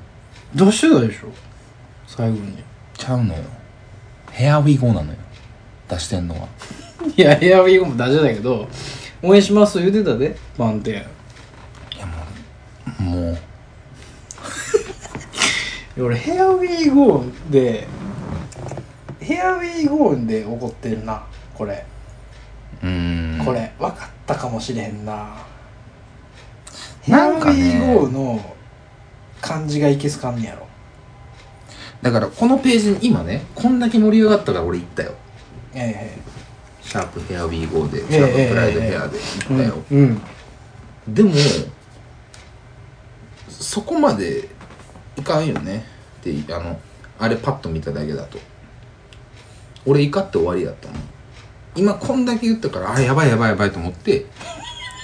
出してたでしょ最後に。ちゃうのよ。ヘアウィーゴーなのよ。出してんのは。いやヘアウィーゴも出してたけど応援します言うてたでパンテンいやもうもう。俺ヘアウィーゴーでヘアウィーゴーで怒ってるな。これ、うーん。これ分かったかもしれへんな。ヘアウィなんかね。ーゴーの感じがいけすかんねやろ。だからこのページに今ねこんだけ盛り上がったから俺行ったよ。えシャープヘアウィーゴーでシええャーププライドヘアで行ったよ、うん、うん、でもそこまでいかんよね。ってあのあれパッと見ただけだと。俺怒って終わりだったもん今こんだけ言ったからあやばいやばいやばいと思って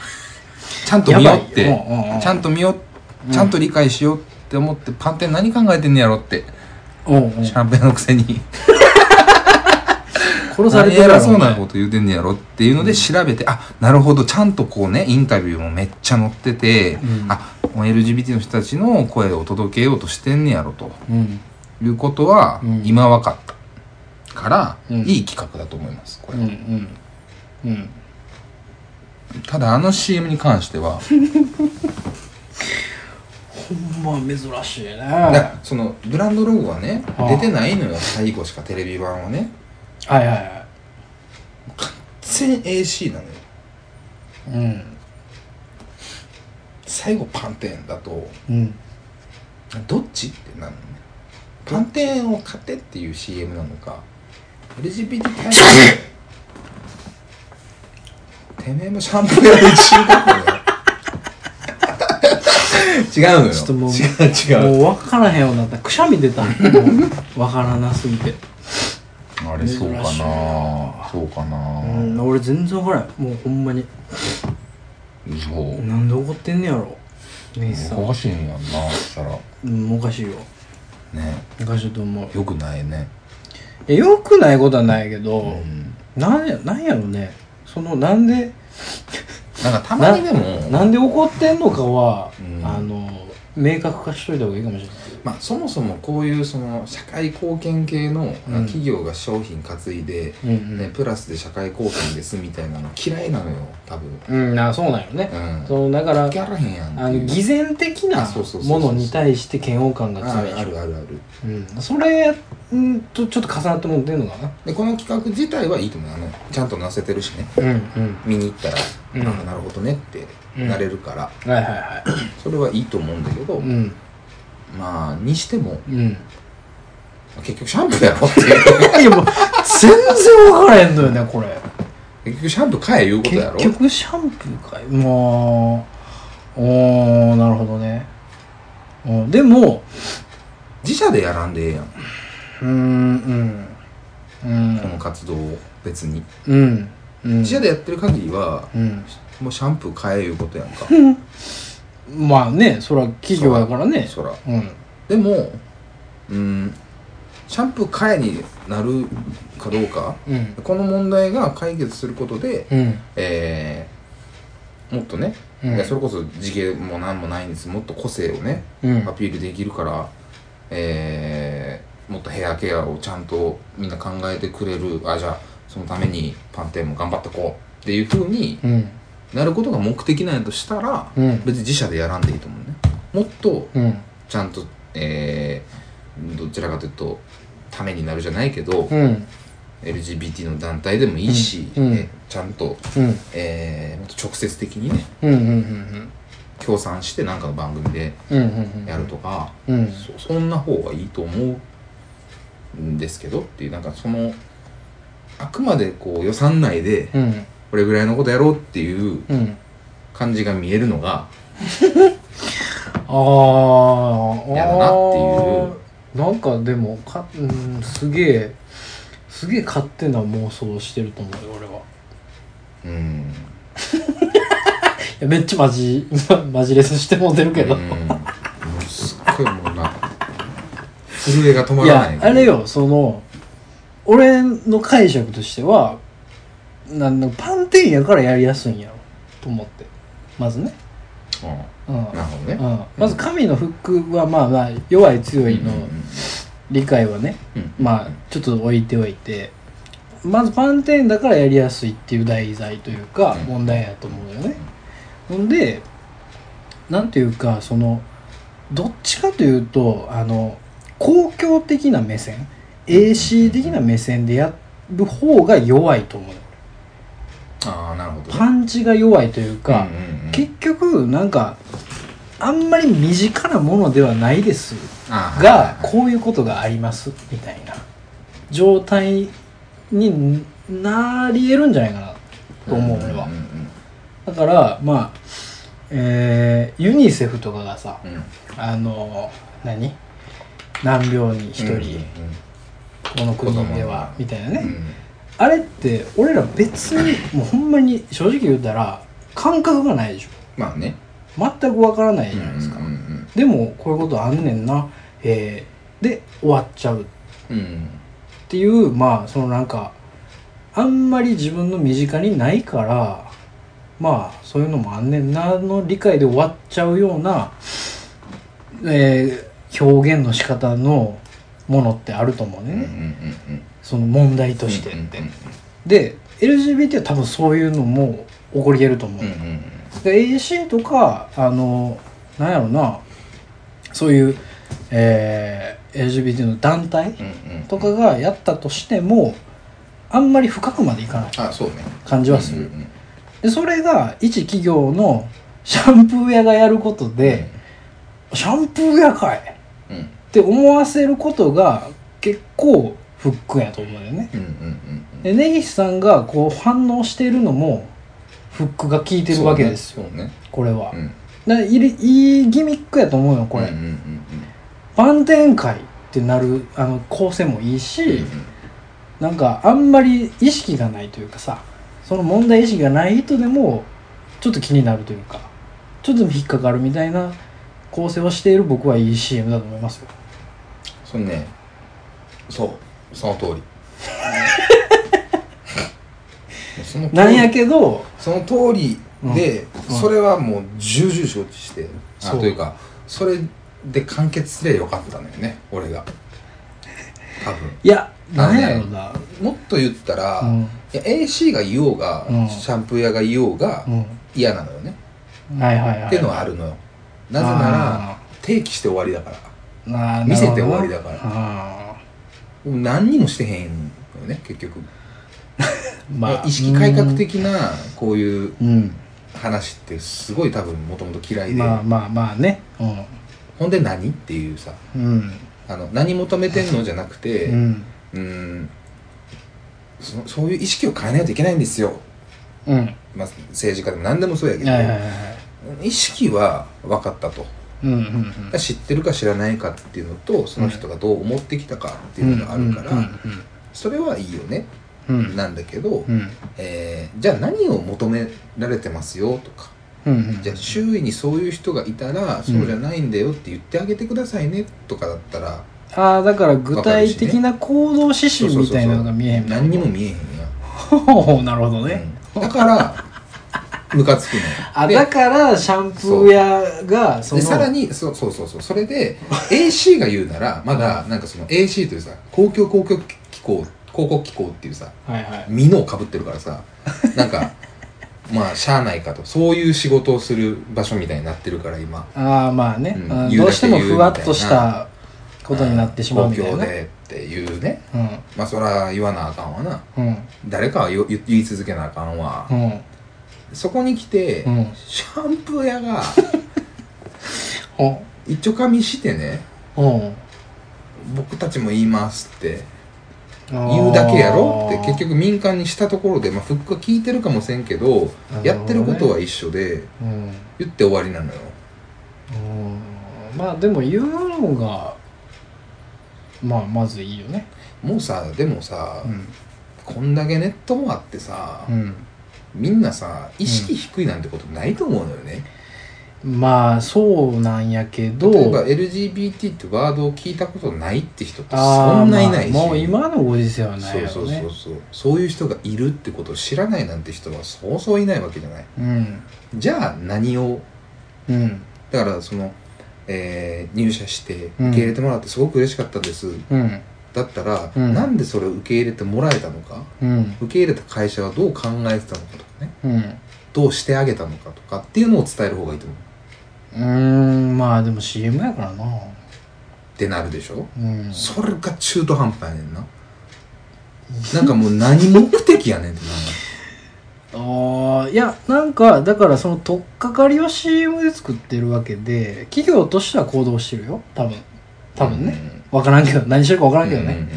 ちゃんと見ようってやばい。うんうんうん。ちゃんと見ようちゃんと理解しようって思ってパンテン何考えてんねやろって。うんう。んシャンペンのくせに。殺されてるやろそうなこと言うてんねやろっていうので調べて、あなるほど。ちゃんとこうねインタビューもめっちゃ載ってて、うん。あもう LGBT の人たちの声を届けようとしてんねやろと。うん。いうことはうん。今分かった。から、うん。いい企画だと思いますこれ、うんうん。うん。ただあの CM に関しては ほんま珍しいね。そのブランドロゴはねはあ。出てないのよ最後しかテレビ版はね。はいはいはい。全 AC なのよ。うん。最後パンテンだとうん。どっちってなるのね。パンテンを買ってっていう CM なのか LGBT 対象て。めえもシャンプーやで中学校だよ違うのよ。ちょっともう違う違う。もう分からへんようになった。くしゃみ出た。もう分からなすぎて。あれそうかな。なそうかな。うん俺全然分からん。もうほんまに。そう。なんで怒ってんねやろ。さん。おかしいんやんなそしたら。うんおかしいよ。ね。おかしいと思う。よくないね。いやよくないことはないけど、うん。なんやなんやろね。そのなんでなんかたまにでも。なんで怒ってんのかは、うん。あの明確化しといた方がいいかもしれないまあ、そもそもこういうその社会貢献系のうん。企業が商品担いで、うんうん。ね、プラスで社会貢献ですみたいなの嫌いなのよ多分。うんなそうなんよね、うん。そうだからあの偽善的なものに対して嫌悪感があ強いるあるあるある。うん、それんとちょっと重なってもってんのかな？でこの企画自体はいいと思うあのちゃんと載せてるしね。うんうん。見に行ったら、うん。あなるほどねってなれるから、はいはいは それはいいと思うんだけど、いうんまあにしてもうん。結局シャンプーやろっていう。いやもう全然分からへんのよねこれ。結局シャンプー買えいうことやろ？結局シャンプーかいもうおーなるほどね。うんでも自社でやらんでええやん。うーん。うん。この活動を別に。うん。うん。自社でやってる限りはうん。もうシャンプー買えいうことやんか まあねそら企業やからね。そらうん。でもうんシャンプー買えになるかどうかうん。この問題が解決することで、うん。えーもっとね、うん。それこそ地毛も何もないんです。もっと個性をねうん。アピールできるから、えーもっとヘアケアをちゃんとみんな考えてくれる。あじゃあそのためにパンテーンも頑張ってこう。っていうふうにうんなることが目的なんやとしたら、うん。別に自社でやらんでいいと思うね。もっとうん。ちゃんと、えーどちらかというとためになるじゃないけど、うん。LGBT の団体でもいいし、うん。うん。えちゃんと、うん。えーもっと直接的にねうんうんうん。協賛してなんかの番組でうんうんうん。やるとか、うん。そそんな方がいいと思うんですけどっていうなんかそのあくまでこう予算内でうんこれぐらいのことやろうっていううん。感じが見えるのが ああやだなっていう。なんかでもかうんすげえすげえ勝手な妄想をしてると思うよ俺は。うん。いやめっちゃマジ マジレスしてもうてるけど、うん。もうすっごいもうな震えが止まいらないやあれよその俺の解釈としてはなんだパンテーンやからやりやすいんやろと思って。まずね。ううん、んなるほどね。うん、まず神のフックはまあまあ弱い強いの理解はね、うん。まあちょっと置いておいて。まずパンテーンだからやりやすいっていう題材というかうん。問題やと思うよね、ほんでなんていうかそのどっちかというとあの公共的な目線 AC 的な目線でやる方が弱いと思う。よああなるほど。ねパンチが弱いというか、うんうんうん。結局なんかあんまり身近なものではないですがこういうことがありますみたいな。状態になり得るんじゃないかなと思う俺は。んんだからまあえーユニセフとかがさうん。うんあの何？難病に一人、うんこの国ではみたいなね、うんあれって俺ら別にもうほんまに正直言ったら感覚がないでしょ。まあね。全くわからないじゃないですか、うんうんでもこういうことあんねんな。えー、で終わっちゃう。うんうんっていうまあそのなんかあんまり自分の身近にないからまあそういうのもあんねんな。の理解で終わっちゃうような、えー表現の仕方のものってあると思うね、うんうんうんその問題として。って、うんうん。で LGBT は多分そういうのも起こり得ると思う、うんうんで AC とかあのなんやろなそういう、えー LGBT の団体うんうん。とかがやったとしてもあんまり深くまでいかない感じはする、うんうんでそれが一企業のシャンプー屋がやることで、シャンプー屋かいっうん。うんて思わせることが結構フックやと思うよね。うんうんうんで根岸さんがこう反応しているのもフックが効いてるわけですよ。そうね。これは。うん。ないいいいギミックやと思うよこれ、うんうんうん晩天会ってなるあの構成もいいし、うんうん。なんかあんまり意識がないというかさその問題意識がない人でもちょっと気になるというかちょっとでも引っかかるみたいな構成をしている僕はいい CM だと思いますよ。そのねそうその通り。そのなんやけどその通りで、うんそれはもう重々承知してあそう。というかそれで完結すればよかったのよね俺が。多分。いやなんやろうな、もっと言ったら、うん。いや AC が言おうが、うん。シャンプー屋が言おうがうん。嫌なのよね、はいはいはい。っていうのはあるのよ。なぜなら定期して終わりだから。見せて終わりだから。あ何にもしてへんのよね結局、ー意識改革的なこういううん。話ってすごい多分もともと嫌いで、まあまあまあね。ほんで何っていうさ。うん。うんあの何求めてんのじゃなくてう うんーんそそういう意識を変えないといけないんですよ、うん。まあ、政治家でも何でもそうやけど、意識は分かったとうんうんうん。知ってるか知らないかっていうのとその人がどう思ってきたかっていうのがあるから、うんそれはいいよね。うん。なんだけど、うん。えーじゃあ何を求められてますよとか。うんうんじゃあ周囲にそういう人がいたらそうじゃないんだよって言ってあげてくださいねとかだったらああだから具体的な行動指針みたいなのが見えへん。何にも見えへんや、ほうなるほどね、うん。だから ムカつくのであだからシャンプー屋がそのでさらにそうそうそうそうそれで AC が言うならまだなんかその AC というさ公共公共機構広告機構っていうさはいはい。をかぶってるからさなんか まあしゃあないかと。そういう仕事をする場所みたいになってるから今。ああまあね、うん。うどうしてもふわっとしたことになってしまうみたいな。公共でっていうね。うん。まあそら言わなあかんわな。うん。誰かは言言言い続けなあかんわ、うんそこに来て、うん。シャンプー屋が ほ一丁紙してねうん。僕たちも言いますって言うだけやろ？って結局民間にしたところで、まあ、フックは聞いてるかもせんけどなるほどね。やってることは一緒でうん。言って終わりなのよ。うん。まあでも言うのがまあまずいいよね。もうさでもさ、うん。こんだけネットもあってさ、うんみんなさ意識低いなんてことないと思うのよね、まあそうなんやけど。例えば LGBT ってワードを聞いたことないって人ってそんないないし、まあもう今のご時世はないそうやろね。そうそうそうそう。いう人がいるってことを知らないなんて人はそうそういないわけじゃない。うん。じゃあ何を？うん。だからその、えー入社してうん。受け入れてもらってすごく嬉しかったです、うんだったら、うん。なんでそれを受け入れてもらえたのか？うん。受け入れた会社はどう考えてたのかとかね。うん。どうしてあげたのかとかっていうのを伝える方がいいと思う。うーんまあでも CM やからな。ってなるでしょ、うん。それが中途半端やねんな。なんかもう何目的やねんって ああいやなんかだからその取っかかりを CM で作ってるわけで企業としては行動してるよ。多分。多分ね、分からんけど何してるか分からんけどね、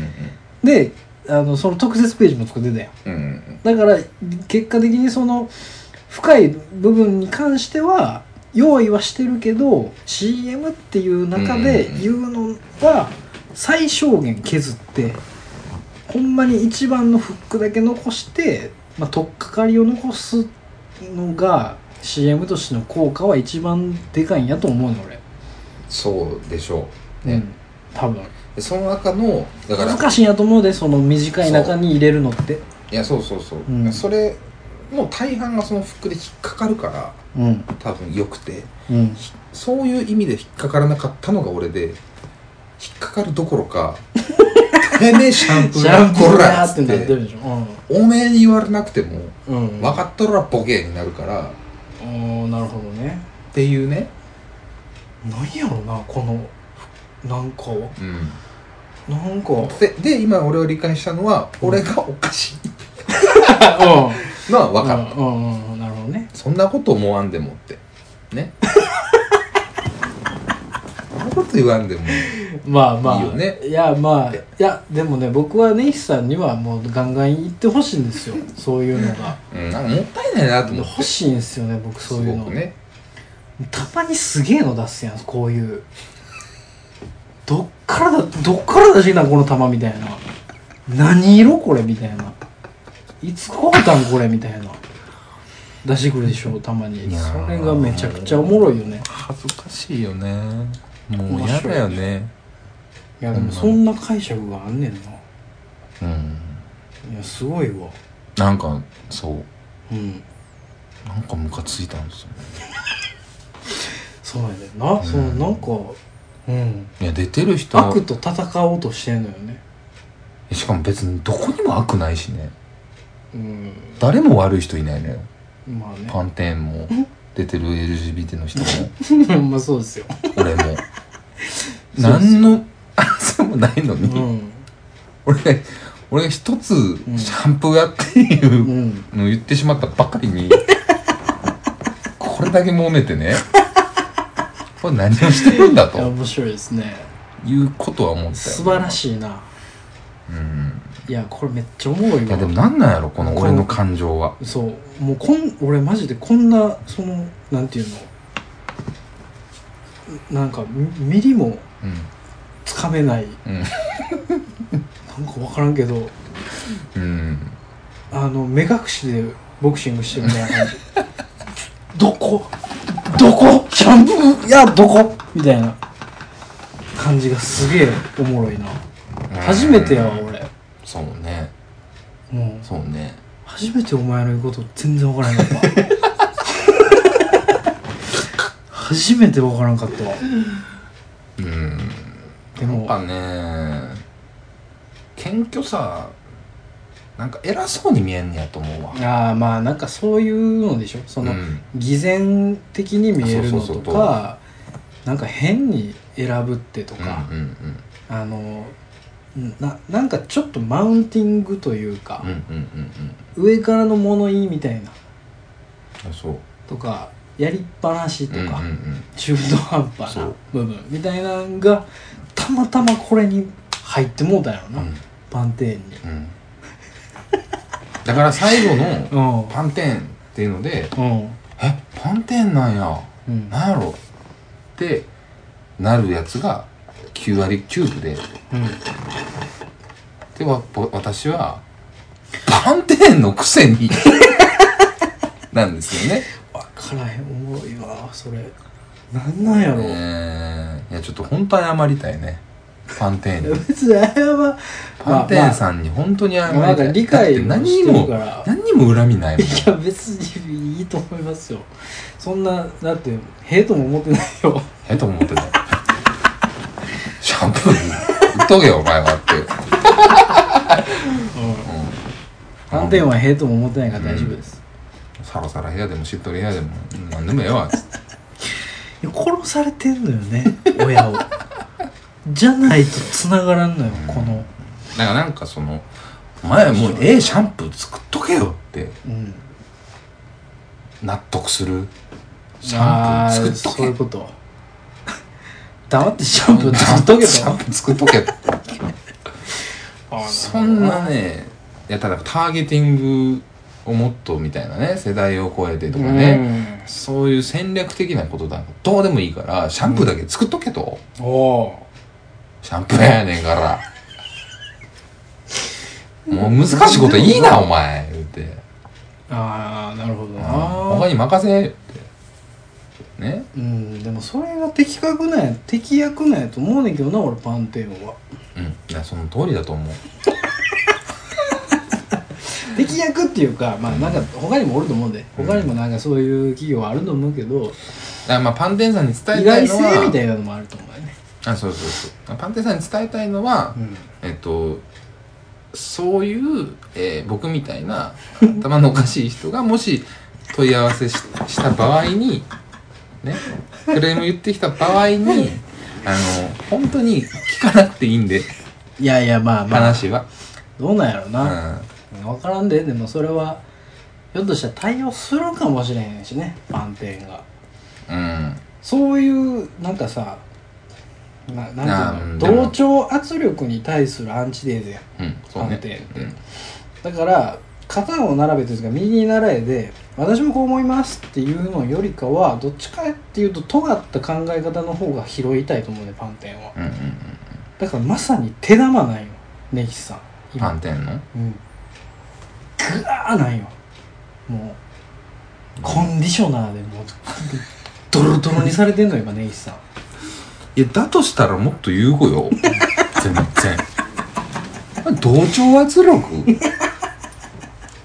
であのその特設ページも作ってたようんうんうんうんうん。だから結果的にその深い部分に関しては用意はしてるけど CM っていう中で言うのは最小限削ってほんまに一番のフックだけ残して、まあ、取っかかりを残すのが CM としての効果は一番でかいんやと思うの俺、そうでしょう。ね、うん、多分。でその中のだから難しいんやと思うでその短い中に入れるのって。いやそうそうそう、うん。それもう大半がそのフックで引っかかるからうん。多分よくて。うん。そういう意味で引っかからなかったのが俺で引っかかるどころかてめえシャンプーシやャンプーこらやって。てってるでしょおめえに言われなくてもうん、うん、分かっとるらボケになるからっおーなるほどね。ていうね。何やろなこのなんかうん。なんかうんでで今俺を理解したのは俺がおかしい。うん。のは分かった、うんなるほどね。そんなこと思わんでもって。ね。そんなこと言わんでも。まあまあ。いいよね。いやまあいやでもね僕はネイスさんにはもうガンガン言ってほしいんですよ。そういうのが。うんなんかもったいないなと思って。欲しいんですよね僕そういうの。ね。たまにすげえの出すやんこういうどっからだどっから出してきたんこの玉みたいな。何色これみたいな。いつ買うたんこれみたいな。出してくるでしょたまに。それがめちゃくちゃおもろいよね。恥ずかしいよね。もう嫌だよね。いやでもそんな解釈があんねんな。うん。いやすごいわ。なんかそう。うん。なんかムカついたんですよ そうやねんな、そのなんかうん。いや出てる人悪と戦おうとしてんのよね。しかも別にどこにも悪ないしね。うん。誰も悪い人いないのよ。まあね。パンテーンも出てる LGBT の人も。まあそうですよ。俺も。何の争いもないのに、うん。俺が俺が一つシャンプーやっていううん。のを言ってしまったばかりに これだけ揉めてねこれ何をしてるんだ いやと面白いですね。いうことは思ったよ。素晴らしいな。うん。いやこれめっちゃおもろいわ。いやでもなんなんやろこの俺の感情は。そう。もうこん俺マジでこんなそのなんていうの。なんかミミリもうん。つかめない。うん。なんか分からんけど。うん。あの目隠しでボクシングしてるみたいな感じ。どこ？どこ？シャンプやどこ？みたいな感じがすげえおもろいな。初めてやわ俺。そうね。もう。そうね。初めてお前の言うこと全然分からんかった初めて分からんかったわ。うん。でも。やっぱね謙虚さなんか偉そうに見えんねやと思うわ。ああまあなんかそういうのでしょ。その、うん。偽善的に見えるのとそうそうそうかなんか変に選ぶってとか、うんうんあのななんかちょっとマウンティングというかうんうんうんうん。上からの物言いみたいな。うんそう。とかやりっぱなしとか、うんうんうん。中途半端な部分みたいなのがたまたまこれに入ってもうたんやろな、うん。パンテーンにうんだから最後のうん。パンテーンっていうのでうん。えパンテーンなんや。うん。なんやろ？ってなるやつが9割9分で。うん。でわぼ私はパンテーンのくせに なんですよね。分からへん。おもろいわそれ。なんなんやろ、え。ーいやちょっと本当謝りたいねパンテーンに 別にあれはパンテーンさんに本当に謝りまあなんか理解だって何にしてるもから何にも恨みないもん。いや別にいいと思いますよ。そんなだってへえとも思ってないよ。えと思ってたシャンプー売っとけよお前はって。パンテーンはへえとも思ってないから大丈夫です、サラサラ部屋でもしっとり部屋でもうん何でもええわつって。いや殺されてんのよね親をじゃないと繋がらんのよこの。だからなんかそのお前もうええシャンプー作っとけよって。うん。納得する？シャンプー作っとそういうけこと。黙ってシャンプー作っとけ シャンとプー作っとけ そんなねいやただターゲティングをもっとみたいなね世代を超えてとかね、そういう戦略的なことなんかどうでもいいからシャンプーだけ作っとけと、うん、おーシャンプーやねんから。もう難しいこといいなお前言って。ああなるほどな。他に任せって。ね。うんでもそれが的確なんや敵役なんやと思うねんけどな俺パンテーンは。うん。いやその通りだと思う。敵役っていうかまあなんか他にもおると思うん。で他にもなんかそういう企業はあると思うけど。だからまあパンテンさんに伝意えたい外のは。性みたいなのもあると思うあそうそうそう。パンテンさんに伝えたいのは、うん。えっとそういう、えー僕みたいな 頭のおかしい人がもし問い合わせしした場合にねクレーム言ってきた場合に あの本当に聞かなくていいんでいやいやまあまあ話は、どうなんやろうな、ん、分からんででもそれはひょっとしたら対応するかもしれへんしねパンテーンが。うん。そういうなんかさなあなんていうの同調圧力に対するアンチテーゼや。んうんそうね。パンテーンってだから肩を並べというか右に習えで私もこう思いますっていうのよりかはどっちかっていうと尖った考え方の方が拾いたいと思うねパンテンはうんうんうん。だからまさに手玉なんよ根岸さん。パンテンの？うん。グワーなんよ。もうコンディショナーでもうドロドロにされてんのよ今根岸さんいやだとしたらもっと言うごよ。全然。同調圧力。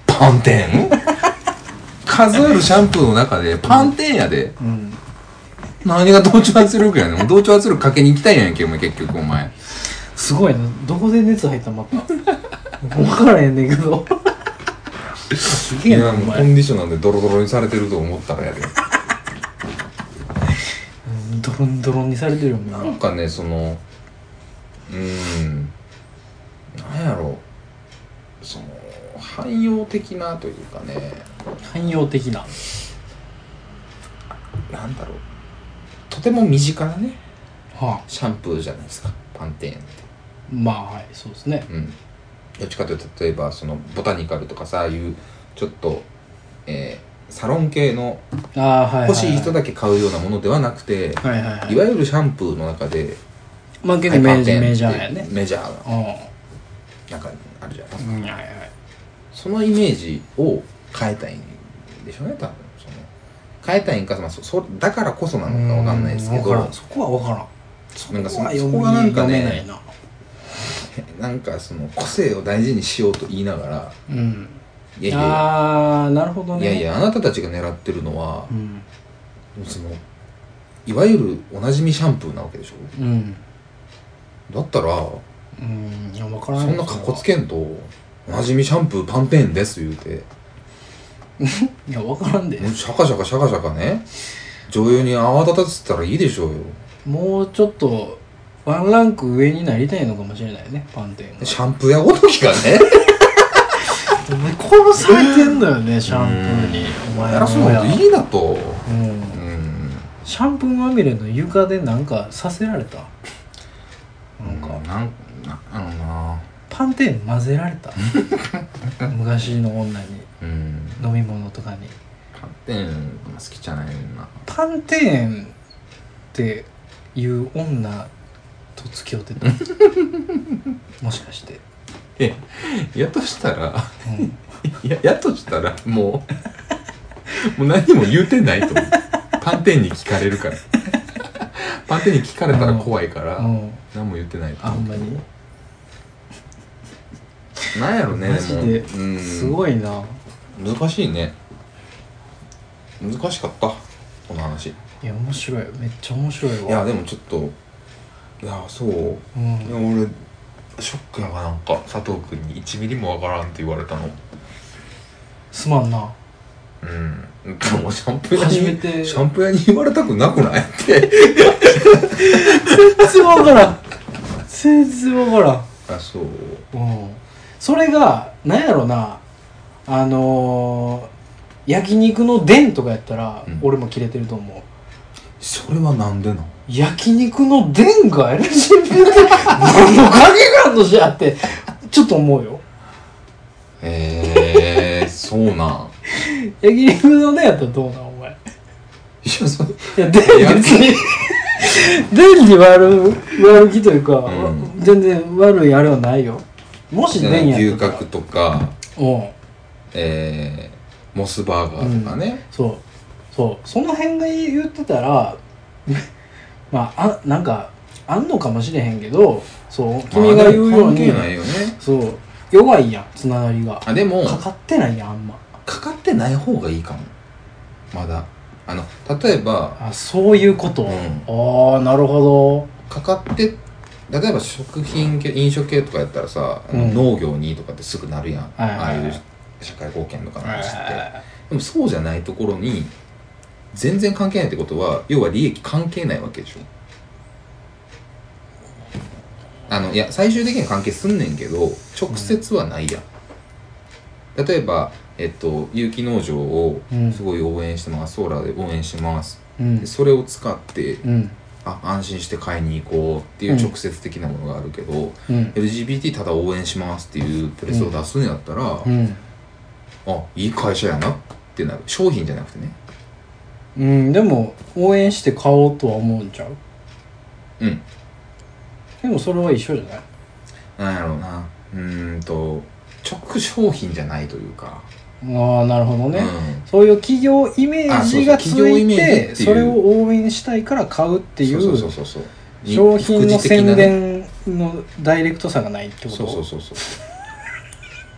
パンテン。数えるシャンプーの中でパンテンやで。うん何が同調圧力やねん。同調圧力かけに行きたいやんけお前結局お前。すごいなどこで熱入ったまた分からへんねんけど。すいげえなコ前。ンディショナーでドロドロにされてると思ったらやで。うんドロンドロンにされてるよみんな。なんかねそのうーんなんやろ。その汎用的なというかね。汎用的な。なんだろう。とても身近なね。はあ。シャンプーじゃないですか。パンテーンって。まあはいそうですね。うん。どっちかというと例えばそのボタニカルとかさいうちょっとえーサロン系の欲しい人だけ買うようなものではなくて、はいはいはい。いわゆるシャンプーの中でまあ結構メジャーやね。メジャー。なうなんかあるじゃないですか。んはいはい。そのイメージを変えたいんでしょうね多分。その変えたいんか、まあ、そそだからこそなのかわかんないですけどそこは分からん。そなんかそそこがなんか読ねなんかその個性を大事にしようと言いながらうんいやいや。ああなるほどね。いやいやあなたたちが狙ってるのはうん。そのいわゆるおなじみシャンプーなわけでしょ。うん。だったらうんいや分からん。そんなかっこつけんとおなじみシャンプーパンテーンです言うて。いや分からんで。シャカシャカシャカシャカね。女優に泡立たせたらいいでしょうよ。もうちょっとワンランク上になりたいのかもしれないねパンテンがシャンプー屋ごときがね殺されてんのよねシャンプーに。お前やらそう親いいなと。うん。うんシャンプーまみれの床でなんかさせられた？なんか。なんなあのな。パンテーン混ぜられた？昔の女に。うん。飲み物とかに。パンテーン好きじゃないな。パンテーンっていう女と付き合ってた？もしかして、えやとしたらうん、ややとしたらもうもう何も言うてないと思う。パンテーンに聞かれるから。パンテーンに聞かれたら怖いからうん。何も言ってないと思う。あんまに？なんやろねマジで？も。うん。すごいな。難しいね。難しかったこの話。いいや面白い。めっちゃ面白いわ。やでもちょっといやそう。うん。いや俺ショックやわなんか。佐藤君に1ミリもわからんって言われたのすまんな。うん。でもシャンプー屋に初めて。シャンプー屋に言われたくなくない？って全然わからん。全然わからん。あそう。うん。それがなんやろな。あのー、焼肉の伝とかやったら、うん。俺もキレてると思う。それはなんでなん？焼肉の伝が LGBT 何の影があんのじゃってちょっと思うよ。へえそうなん。焼肉の伝やったらどうなんお前。いやそれいや伝別に伝に悪悪気というか、うん。全然悪いあれはないよ。もし伝や牛ったら。角とかう。んえー、モスバーガーとかね、そう。そう。その辺が言ってたら まああなんかあんのかもしれへんけどそう君が言うように、関係ないよね。そう弱いやんつながりが。あでも。かかってないやんあんま。かかってない方がいいかも。まだ。あの例えば。あそういうこと、うん。ああなるほかかって例えば食品系飲食系とかやったらさ、うん。農業にとかってすぐなるやん、はいはいはい。ああいう社会貢献とかどの話って、でもそうじゃないところに全然関係ないってことは要は利益関係ないわけでしょあのいや最終的には関係すんねんけど直接はないやん、例えばえっと有機農場をうん。すごい応援してます、ソーラーで応援してます。うん。でそれを使ってうん。あ安心して買いに行こうっていう直接的なものがあるけど、うん。LGBT ただ応援しますっていうプレスを出すんやったら、うん。あいい会社やなっってなる。商品じゃなくてね。うん。でも応援して買おうとは思うんちゃう？うんでもそれは一緒じゃない？なんやろうな。うーんと直商品じゃないというか。ああなるほどね、うん。そういう企業イメージがつあそうそう企業イいメージっていそれを応援したいから買うっていそうそううそうそう商品の宣ね伝のダイレクトさがないってことそうそうそうそ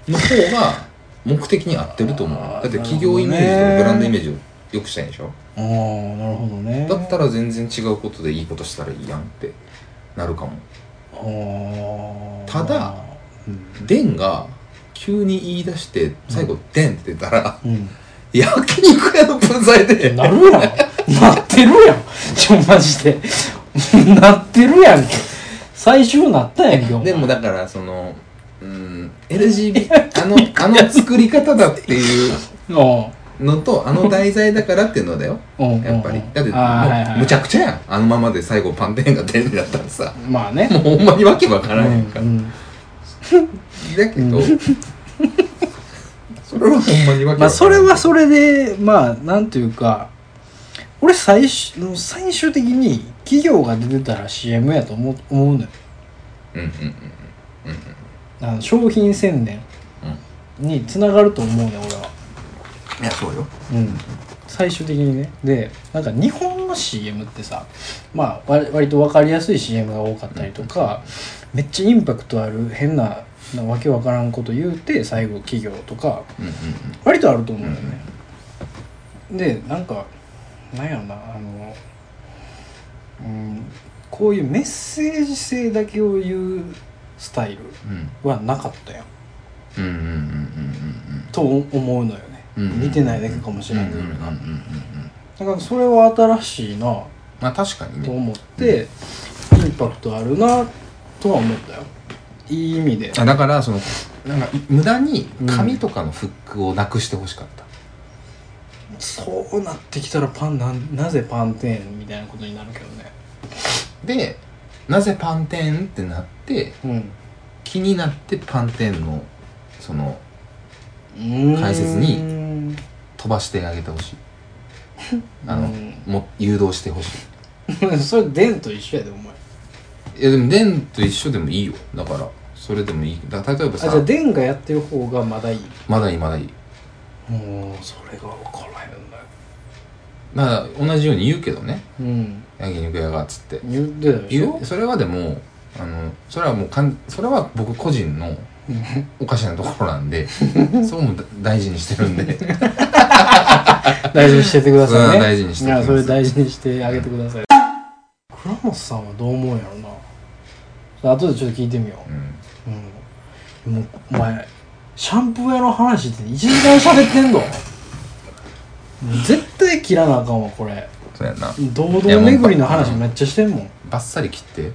うの方が目的に合ってると思うだあーって企業イメージとかブランドイメージを良くしたいんでしょああなるほどねだったら全然違うことでいいことしたらいいやんってなるかも。ただうん、デンが急に言い出して最後「デン」って出たらうん。焼肉屋の分際でなるやん。なってるやん。ちょマジで。なってるやんけ。最終なったやんけでもだからそのうん LGBT あのあの作り方だっていう うんのとあの題材だからっていうのだよ。うんやっぱり。だってもうむちゃくちゃやん。あのままで最後パンテーンがデンになったらさ。まあね。もうほんまにわけわからんやんか、うんうん。だけど、それはほんまにわけわからん。まあそれはそれでまあなんていうか俺最終最終的に企業が出てたら CM やと思う思うのよ。うんうんうんあの商品宣伝につながると思うね俺はいやそうよ。うん。最終的にね。でなんか日本の CM ってさまあ割割と分かりやすい CM が多かったりとか、めっちゃインパクトある変ななわけわからんこと言うて最後企業とかうんうん割とあると思うんだよね、でなんかなんやろなあのうんこういうメッセージ性だけを言うスタイルうんはなかったようんうんうんうんうんと思うのよね、うん見てないだけかもしうんれないけどだからそれは新しいな。まあ確かにね。と思って、インパクトあるなとは思ったよ。いい意味で。あだからそのなんか無駄に紙とかのフックをなくしてほしかった、そうなってきたらパンなんなぜパンテーンみたいなことになるけどね。でなぜパンテーンってなってうん。気になってパンテーンのその解解説に飛ばしてあげてほしい。あの、も誘導してほしい。それデンと一緒やでお前。いやでもデンと一緒でもいいよ。だからそれでもいい。だから例えばさあじゃあデンがやってる方がまだいい？まだいいまだいい。もうそれが分からへんのよまあ同じように言うけどね。うん。焼肉屋がっつって。言ってたでしょ言うそれはでもあのそれはもうかんそれは僕個人の おかしなところなんで そうも大事にしてるんで。大事にしててくださいね。うん大事にしてそれ大事にしてあげてください。倉本さんはどう思うんやろな。後でちょっと聞いてみよう。ん。ううん。もうお前シャンプー屋の話って1時間喋ってんの。絶対切らなあかんわこれ。そうやな。堂々巡りの話めっちゃしてんもん。バッサリ切って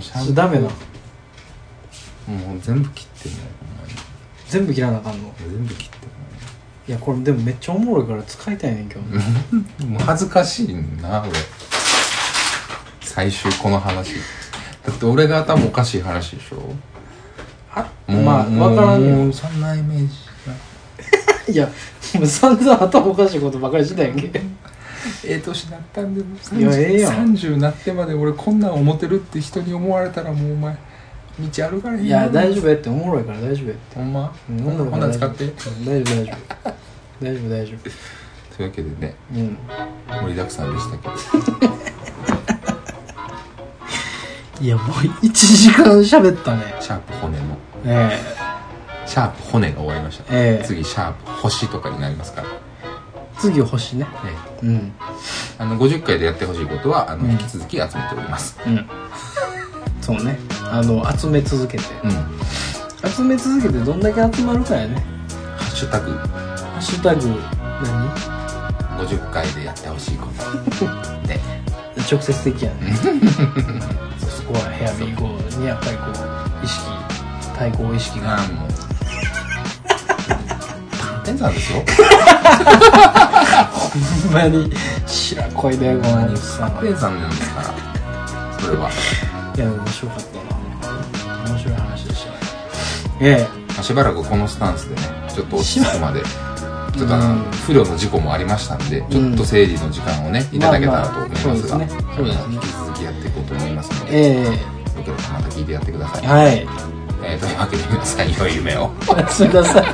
うシャンプー。ダメな。もう全部切ってんまに。全部切らなあかんの？全部切っていやこれでもめっちゃおもろいから使いたいねんけどね。もう恥ずかしいな俺最終この話。だって俺が頭おかしい話でしょ？あもうまあ分からんよもうそんなイメージ いやもう散々頭おかしいことばかりしてたやんけええ年なったんでもいやええやん。30なってまで俺こんなん思ってるって人に思われたらもうお前道歩かれへんいや大丈夫やっておもろいから大丈夫やって。ほんま？うんほんなほんなら使って。うん大丈夫大丈夫。大丈夫大丈夫。というわけでねうん。盛りだくさんでしたけど。いやもう1時間喋ったね。シャープ骨の。え。シャープ骨が終わりました、ええ。次シャープ星とかになりますから、次星ね。うん。あの50回でやってほしいことはあの、うん。引き続き集めております。うん。そうね。あの集め続けて。うん。ハ集め続けてどんだけ集まるかやね。ッシュタグ。ハッシュタグ何？50回でやってほしいこと。で。直接的やね。そこはヘアビーゴーにやっぱりこう意識対抗意識が。あもうパンテンさんですよ。ほんまに白恋だよこのおっさんパンテンさんなんですからそれは。いや面白かったな面白い話でした。ねえ。えあしばらくこのスタンスでねちょっと落ち着くまで。ちょっとあの、うん不慮の事故もありましたんでちょっと整理の時間をねいただけたらと思いますが、まあまあそうですね。ね引き続きやっていこうと思いますのでえよければまた聞いてやってください、えはい。えーというわけで皆さん良い夢を。おやすみなさい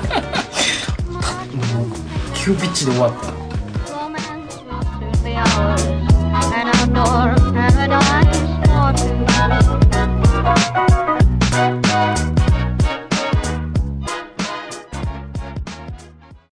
急ピッチで終わった。